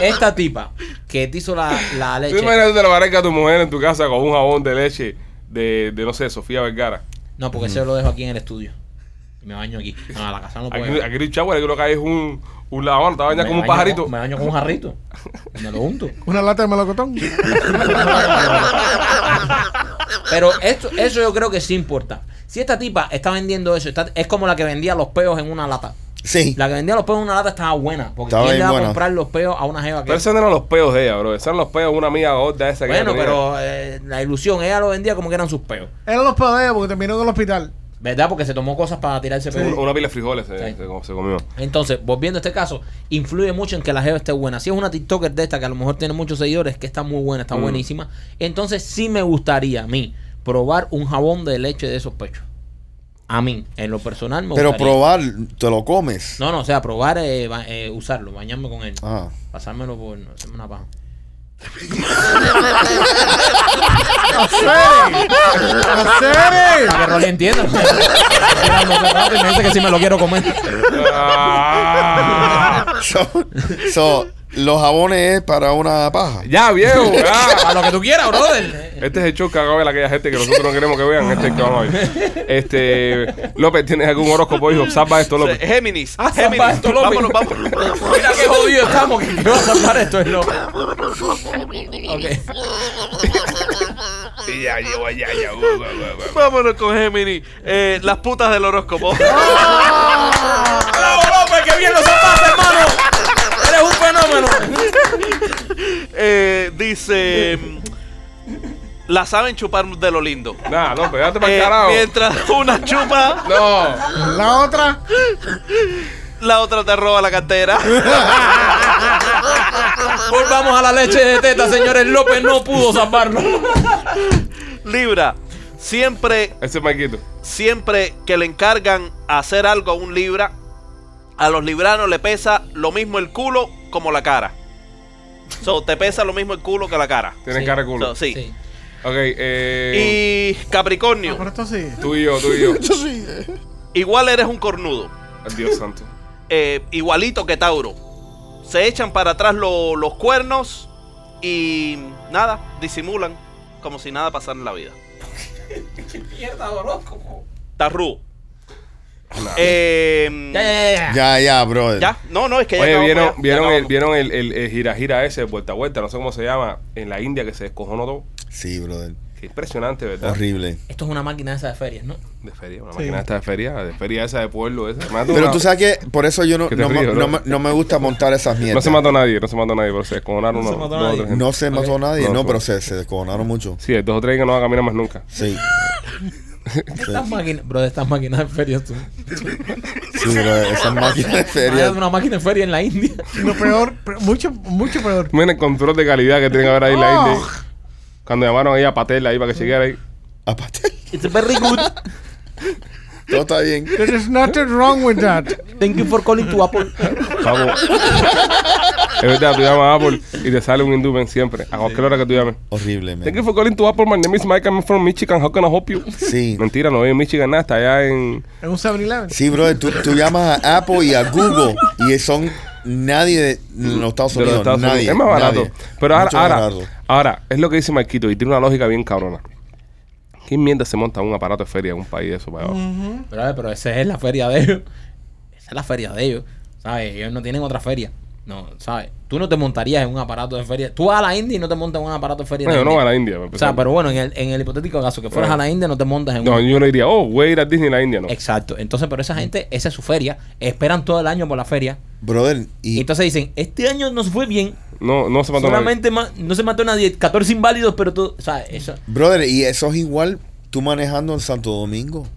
S2: esta tipa que te hizo la, la
S1: ¿Tú
S2: leche.
S1: te imaginas que te lo parezca a tu mujer en tu casa con un jabón de leche de, de no sé, Sofía Vergara?
S2: No, porque eso lo dejo aquí en el estudio. Y me baño aquí. No, a la casa no puedo.
S1: Aquí, aquí el shower, creo que hay un, un lavabo, te bañas como un pajarito.
S2: con- me baño con un jarrito. Me lo unto.
S3: Una lata de melocotón.
S2: Pero esto, eso yo creo que sí importa. Si esta tipa está vendiendo eso, está- es como la que vendía los peos en una lata.
S4: Sí.
S2: La que vendía los peos en una lata estaba buena. Porque
S4: Estaba
S2: ¿quién le va a comprar los peos a una jeva que...
S1: Pero esos no eran los peos de ella, bro. Esos eran los peos de una amiga gorda esa que
S2: Bueno, pero eh, la ilusión, ella lo vendía como que eran sus peos.
S3: Eran los pedos de ella porque terminó en el hospital.
S2: ¿Verdad? Porque se tomó cosas para tirarse
S1: Un-
S2: peos.
S1: Una pila de frijoles se,
S2: Sí.
S1: se- se comió.
S2: Entonces, volviendo a este caso, influye mucho en que la jeva esté buena. Si es una TikToker de esta que a lo mejor tiene muchos seguidores, que está muy buena, está
S1: Mm.
S2: buenísima, entonces sí me gustaría a mí probar un jabón de leche de esos pechos. A mí, en lo personal me
S4: Pero
S2: gustaría.
S4: probar, te lo comes.
S2: No, no, o sea, probar, eh, ba- eh, usarlo, bañarme con él.
S4: Ah.
S2: Pasármelo por, no, hacerme una paja. Para que Rolly entienda. Y me dice que sí me lo quiero comer.
S1: Ah.
S4: So, so, los jabones es para una paja.
S1: ya, viejo. ya.
S2: A lo que tú quieras, brother.
S1: Este es el show que haga ver a aquella gente que nosotros no queremos que vean. Este es el que vamos a ver. Este, López, ¿tienes algún horóscopo, hijo? Salva esto, López.
S5: Géminis.
S2: Ah,
S5: Géminis.
S2: salva esto, López.
S5: vámonos, vámonos.
S2: Mira qué jodido estamos. Que, va a salvar esto es. Ok.
S1: Ya, llevo, ya, ya. uh, uh, uh.
S5: Vámonos con Géminis. Eh, las putas del horóscopo.
S2: ¡Bravo, López! ¡Qué bien lo salvaste, hermano! ¡Eres un fenómeno!
S5: Eh, dice. La saben chupar de lo lindo.
S1: Nah, López, date para el
S5: Eh,
S1: carajo.
S5: mientras una chupa,
S1: No.
S3: La otra.
S5: la otra te roba la cartera.
S2: Volvamos a la leche de teta, señores. López no pudo salvarlo.
S5: Libra. Siempre,
S1: Ese es Maquito.
S5: siempre que le encargan hacer algo a un Libra, a los libranos le pesa lo mismo el culo como la cara. So, te pesa lo mismo el culo que la cara.
S1: Tienes
S2: Sí.
S1: cara de culo.
S5: So, sí.
S2: Sí.
S1: Ok, eh.
S5: Y Capricornio,
S3: Pero esto sí.
S1: Tú y yo, tú y yo.
S5: igual eres un cornudo.
S1: Dios santo.
S5: eh, igualito que Tauro. Se echan para atrás lo- los cuernos y nada, disimulan como si nada pasara en la vida.
S2: Mierda horóscopo.
S5: Tarru. Eh,
S2: Ya, ya, ya, ya.
S4: Ya, ya, brother.
S5: ya. No, no, es que ya
S1: Oye, ¿vieron,
S5: ya- ya
S1: vieron, el, vieron el, el, el gira gira ese, vuelta a vuelta, no sé cómo se llama, en la India que se descojonó todo?
S4: Sí, brother.
S1: Qué impresionante, ¿verdad?
S4: Horrible.
S2: Esto es una máquina esa de ferias, ¿no?
S1: De feria, una
S3: Sí.
S1: máquina esta de feria, de feria esa de pueblo esa.
S4: Pero
S1: una-
S4: tú sabes que por eso yo no, no, me-
S1: ríes,
S4: no
S1: bro.
S4: me, no me gusta montar esas mierdas.
S1: No se mató nadie, no se mató nadie, pero se descojonaron
S2: No se mató
S1: dos o
S2: nadie.
S4: No se mató nadie,
S1: No,
S4: pero se, se descojonaron mucho.
S1: Sí, dos o tres que no van a caminar más nunca.
S4: Sí.
S2: Estas máquinas, bro, estas máquinas de ferias. Tú.
S4: Sí, brother. Esas máquinas de feria.
S2: una máquina de feria en la India.
S3: Lo peor, pe- mucho, mucho peor.
S1: Miren el control de calidad que tiene que haber ahí en la
S3: Oh.
S1: India. Cuando llamaron ahí a Patel ahí para que llegara ahí.
S4: Aparte,
S2: It's very good.
S4: todo está bien.
S3: There is nothing wrong with that.
S2: Thank you for calling to Apple.
S1: Papo. Es verdad, tú llamas a Apple y te sale un indumen siempre, a cualquier hora que tú llames.
S4: Horrible,
S1: Thank you
S4: man.
S1: for calling to Apple. My name is Mike. I'm from Michigan. How can I help you?
S4: Sí.
S1: Mentira, no vive en Michigan nada. Está allá en...
S3: En un 7-Eleven.
S4: Sí, brother. Tú, tú llamas a Apple y a Google y son nadie de los Estados
S1: de los
S4: Unidos.
S1: Estados
S4: nadie.
S1: Unidos. Es más barato.
S4: nadie.
S1: Pero ahora, ahora,
S4: barato.
S1: ahora, es lo que dice Marquito y tiene una lógica bien cabrona. ¿Quién mierda se monta un aparato de feria en un país de eso para abajo?
S2: Pero, a ver, pero esa es la feria de ellos. Esa es la feria de ellos. ¿Sabes? Ellos no tienen otra feria. No, ¿sabes? Tú no te montarías en un aparato de feria. Tú vas a la India y no te montas en un aparato de feria. en
S1: Bueno,
S2: la
S1: no va a la India.
S2: O sea, pero bueno, en el, en el hipotético caso que fueras a la India, no te montas en
S1: No,
S2: un.
S1: yo no diría, oh, voy a ir a Disney a la India, no.
S2: Exacto. Entonces, pero esa gente, esa es su feria. Esperan todo el año por la feria.
S4: Brother,
S2: Y entonces dicen, este año nos fue bien.
S1: No, no se mató nadie.
S2: Solamente ma- no se mató nadie. 14 inválidos, pero tú, ¿sabes? Eso.
S4: brother, y eso es igual tú manejando en Santo Domingo.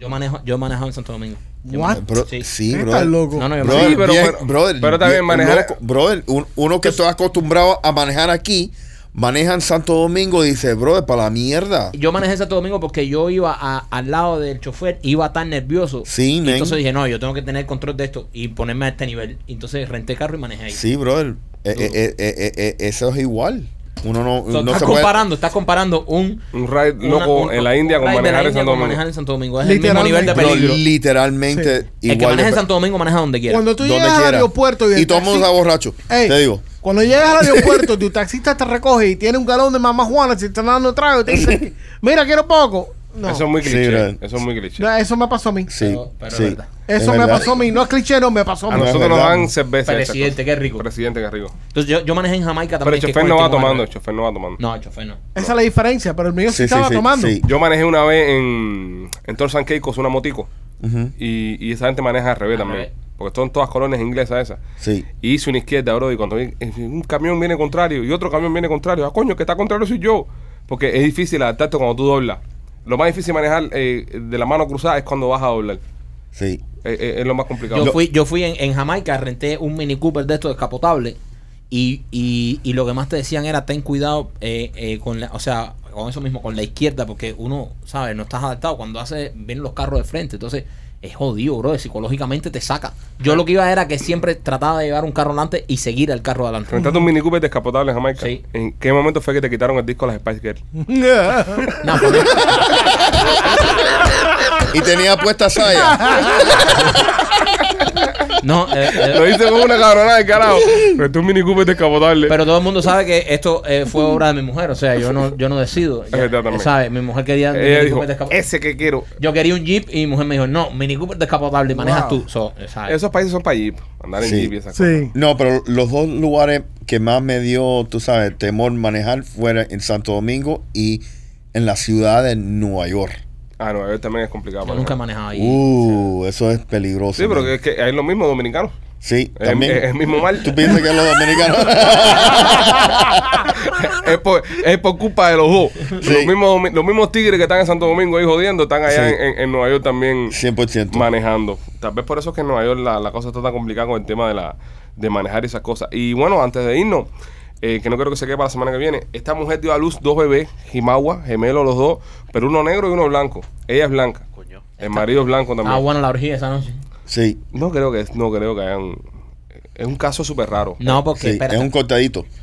S2: Yo manejo, yo he manejado en Santo Domingo.
S3: What?
S4: Bro,
S2: Sí.
S4: sí, brother.
S3: loco.
S2: No, no, yo
S4: Brother,
S1: Sí, pero-
S4: bien-
S1: pero-
S4: brother,
S1: pero también
S4: bien
S1: manejar-
S4: loco. brother, un- uno que está acostumbrado a manejar aquí, maneja en Santo Domingo y dice, brother, para la mierda.
S2: Yo manejé en Santo Domingo porque yo iba a- al lado del chofer, iba tan nervioso.
S4: Sí,
S2: Y entonces dije, no, yo tengo que tener control de esto y ponerme a este nivel. Entonces renté carro y manejé ahí.
S4: Sí, brother. Eh, eh, eh, eso es igual. Uno no,
S2: So,
S4: no
S2: estás
S4: se puede...
S2: comparando, estás comparando un
S1: Un ride
S2: una-
S1: loco
S2: un-
S1: en la India con manejar en Santo Domingo.
S2: manejar en Santo Domingo. Es el mismo
S3: Literalmente.
S2: nivel de peligro.
S4: literalmente
S2: el que
S4: igual.
S2: maneja
S4: de
S2: en Santo Domingo maneja donde quiera.
S3: Cuando tú
S4: donde
S3: llegas al aeropuerto y,
S4: Y todo el mundo está borracho.
S3: Ey,
S4: Te digo.
S3: Cuando llegas al aeropuerto, tu taxista te recoge y tiene un galón de mamá Juana, si te están dando trago, y te dice, mira, quiero poco. No,
S1: Eso es muy cliché. eso es muy cliché.
S3: No, eso me pasó a mí.
S4: Sí,
S2: Pero- pero
S4: sí.
S2: verdad.
S3: Eso
S4: Es
S3: me pasó a mí. No es cliché, no, me pasó a
S1: A
S3: mí.
S4: es
S1: nosotros nos dan cerveza.
S2: Presidente, qué rico.
S1: Presidente, qué rico.
S2: Entonces yo, yo manejé en Jamaica
S1: Pero
S2: también.
S1: el
S2: que es
S1: chofer no va tomando, el chofer no va tomando.
S2: No, el chofer no.
S3: Esa es la diferencia, pero el mío sí, estaba tomando.
S1: Yo manejé una vez en, en Torres San Keiko, una motico. Y, y esa gente maneja al revés también.
S2: revés.
S1: Porque son todas colonias inglesas esas.
S4: Sí.
S1: Y hice una izquierda, bro. Y cuando vi- eh, un camión viene contrario y otro camión viene contrario. Ah, coño, que está contrario soy yo. Porque es difícil adaptarte cuando tú doblas. Lo más difícil manejar eh, de la mano cruzada es cuando vas a doblar.
S4: Sí.
S1: Eh, eh, es lo más complicado.
S2: Yo fui, yo fui en, en Jamaica, renté un Mini Cooper de estos descapotables y, y, y lo que más te decían era ten cuidado eh, eh, con la, o sea, con eso mismo, con la izquierda, porque uno, ¿sabes? No estás adaptado. Cuando hace, vienen los carros de frente, entonces es jodido, bro. Psicológicamente te saca. Yo lo que iba era que siempre trataba de llevar un carro adelante y seguir al carro adelante.
S1: Rentaste un Mini Cooper descapotable en Jamaica.
S2: Sí.
S1: ¿En qué momento fue que te quitaron el disco a las Spice Girls?
S2: No,
S4: Y tenía puesta saya.
S2: no, eh, eh,
S1: Lo hice con una cabronada de carajo. Renté un Mini Cooper descapotable.
S2: Pero todo el mundo sabe que esto eh, fue obra de mi mujer, o sea, yo no, yo no decido. Ya. ¿sabes? Mi mujer quería un
S1: Ella
S2: Mini
S1: dijo,
S2: Cooper
S1: ese que quiero.
S2: Yo quería un Jeep y mi mujer me dijo, no, Mini Cooper descapotable manejas
S3: Wow.
S2: tú. So, ¿sabes?
S1: Esos países son para Jeep. Andar en
S4: Sí.
S1: Jeep y esas cosas.
S3: sí.
S4: No, pero los dos lugares que más me dio, tú sabes, temor manejar fueron en Santo Domingo y en la ciudad de Nueva York.
S1: Ah, Nueva York también es complicado.
S2: Yo nunca he manejado ahí.
S4: Uh, eso es peligroso.
S1: Sí, pero
S4: man.
S1: es que hay lo mismo dominicanos.
S4: Sí,
S1: Es,
S4: también.
S1: es el mismo mal.
S4: ¿Tú piensas que es los dominicanos?
S1: es, por, es por culpa de los dos. Los, mismos, los mismos tigres que están en Santo Domingo ahí jodiendo, están allá
S4: Sí.
S1: en, en Nueva York también
S4: 100%.
S1: manejando. Tal vez por eso es que en Nueva York la, la cosa está tan complicada con el tema de, la, de manejar esas cosas. Y bueno, antes de irnos, eh, que no creo que se quede para la semana que viene, esta mujer dio a luz dos bebés, Jimagua, gemelos los dos, pero uno negro y uno blanco. Ella es blanca.
S5: Coño.
S1: El marido es blanco también.
S2: Ah, bueno, la orgía esa noche.
S4: Sí,
S1: No creo que no creo que hayan. Es un caso súper raro.
S2: No, porque,
S4: sí,
S2: espérate.
S4: es un cortadito.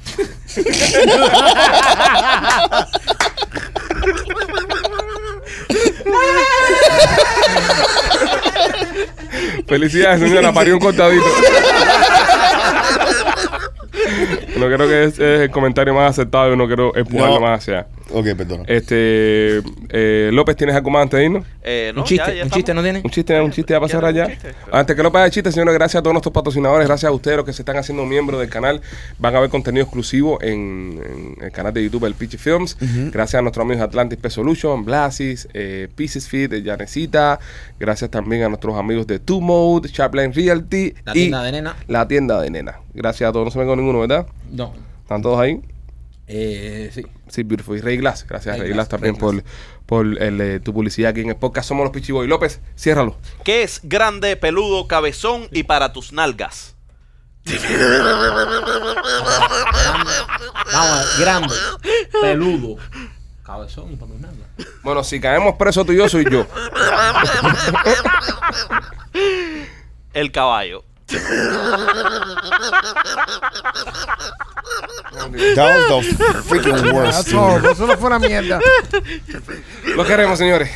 S1: Felicidades, señora, parió un cortadito. No creo que es, es el comentario más aceptado y no quiero empujarlo
S4: No.
S1: más hacia.
S4: Ok, perdón.
S1: Este, eh, López, ¿tienes algo más antes de irnos?
S5: Eh, no,
S2: un chiste,
S5: ya- ya
S2: un chiste, ¿no tiene?
S1: Un chiste, un chiste ya para cerrar ya.
S5: ¿Quieres un chiste?
S1: Antes que López haga el chiste, señores, gracias a todos nuestros patrocinadores, gracias a ustedes los que se están haciendo miembros del canal. Van a ver contenido exclusivo en, en el canal de YouTube del Pitchy Films. Gracias a nuestros amigos de Atlantis P Solution, Blasis, eh, Pieces Fit, de Janecita. Gracias también a nuestros amigos de Two Mode, Sharpline Realty
S2: La
S1: y
S2: tienda de nena.
S1: la tienda de nena. Gracias a todos, no se me con ninguno, ¿verdad?
S2: No.
S1: ¿Están todos ahí?
S2: Eh, sí.
S1: Sí, Beautiful. Y Rey Glass. Gracias,
S2: Rey
S1: Rey
S2: Glass,
S1: Glass, también
S2: Rey
S1: por,
S2: Glass.
S1: por el, eh, tu publicidad aquí en el podcast. Somos los Pitchy Boys. López, ciérralo.
S5: Que es grande, peludo, cabezón y para tus nalgas.
S2: Vamos, grande, peludo, cabezón y para tus nalgas.
S1: Bueno, si caemos presos tú y yo, soy yo.
S5: El caballo.
S4: That was the freaking worst.
S3: That's all. Eso no fue una mierda.
S1: Lo queremos, señores.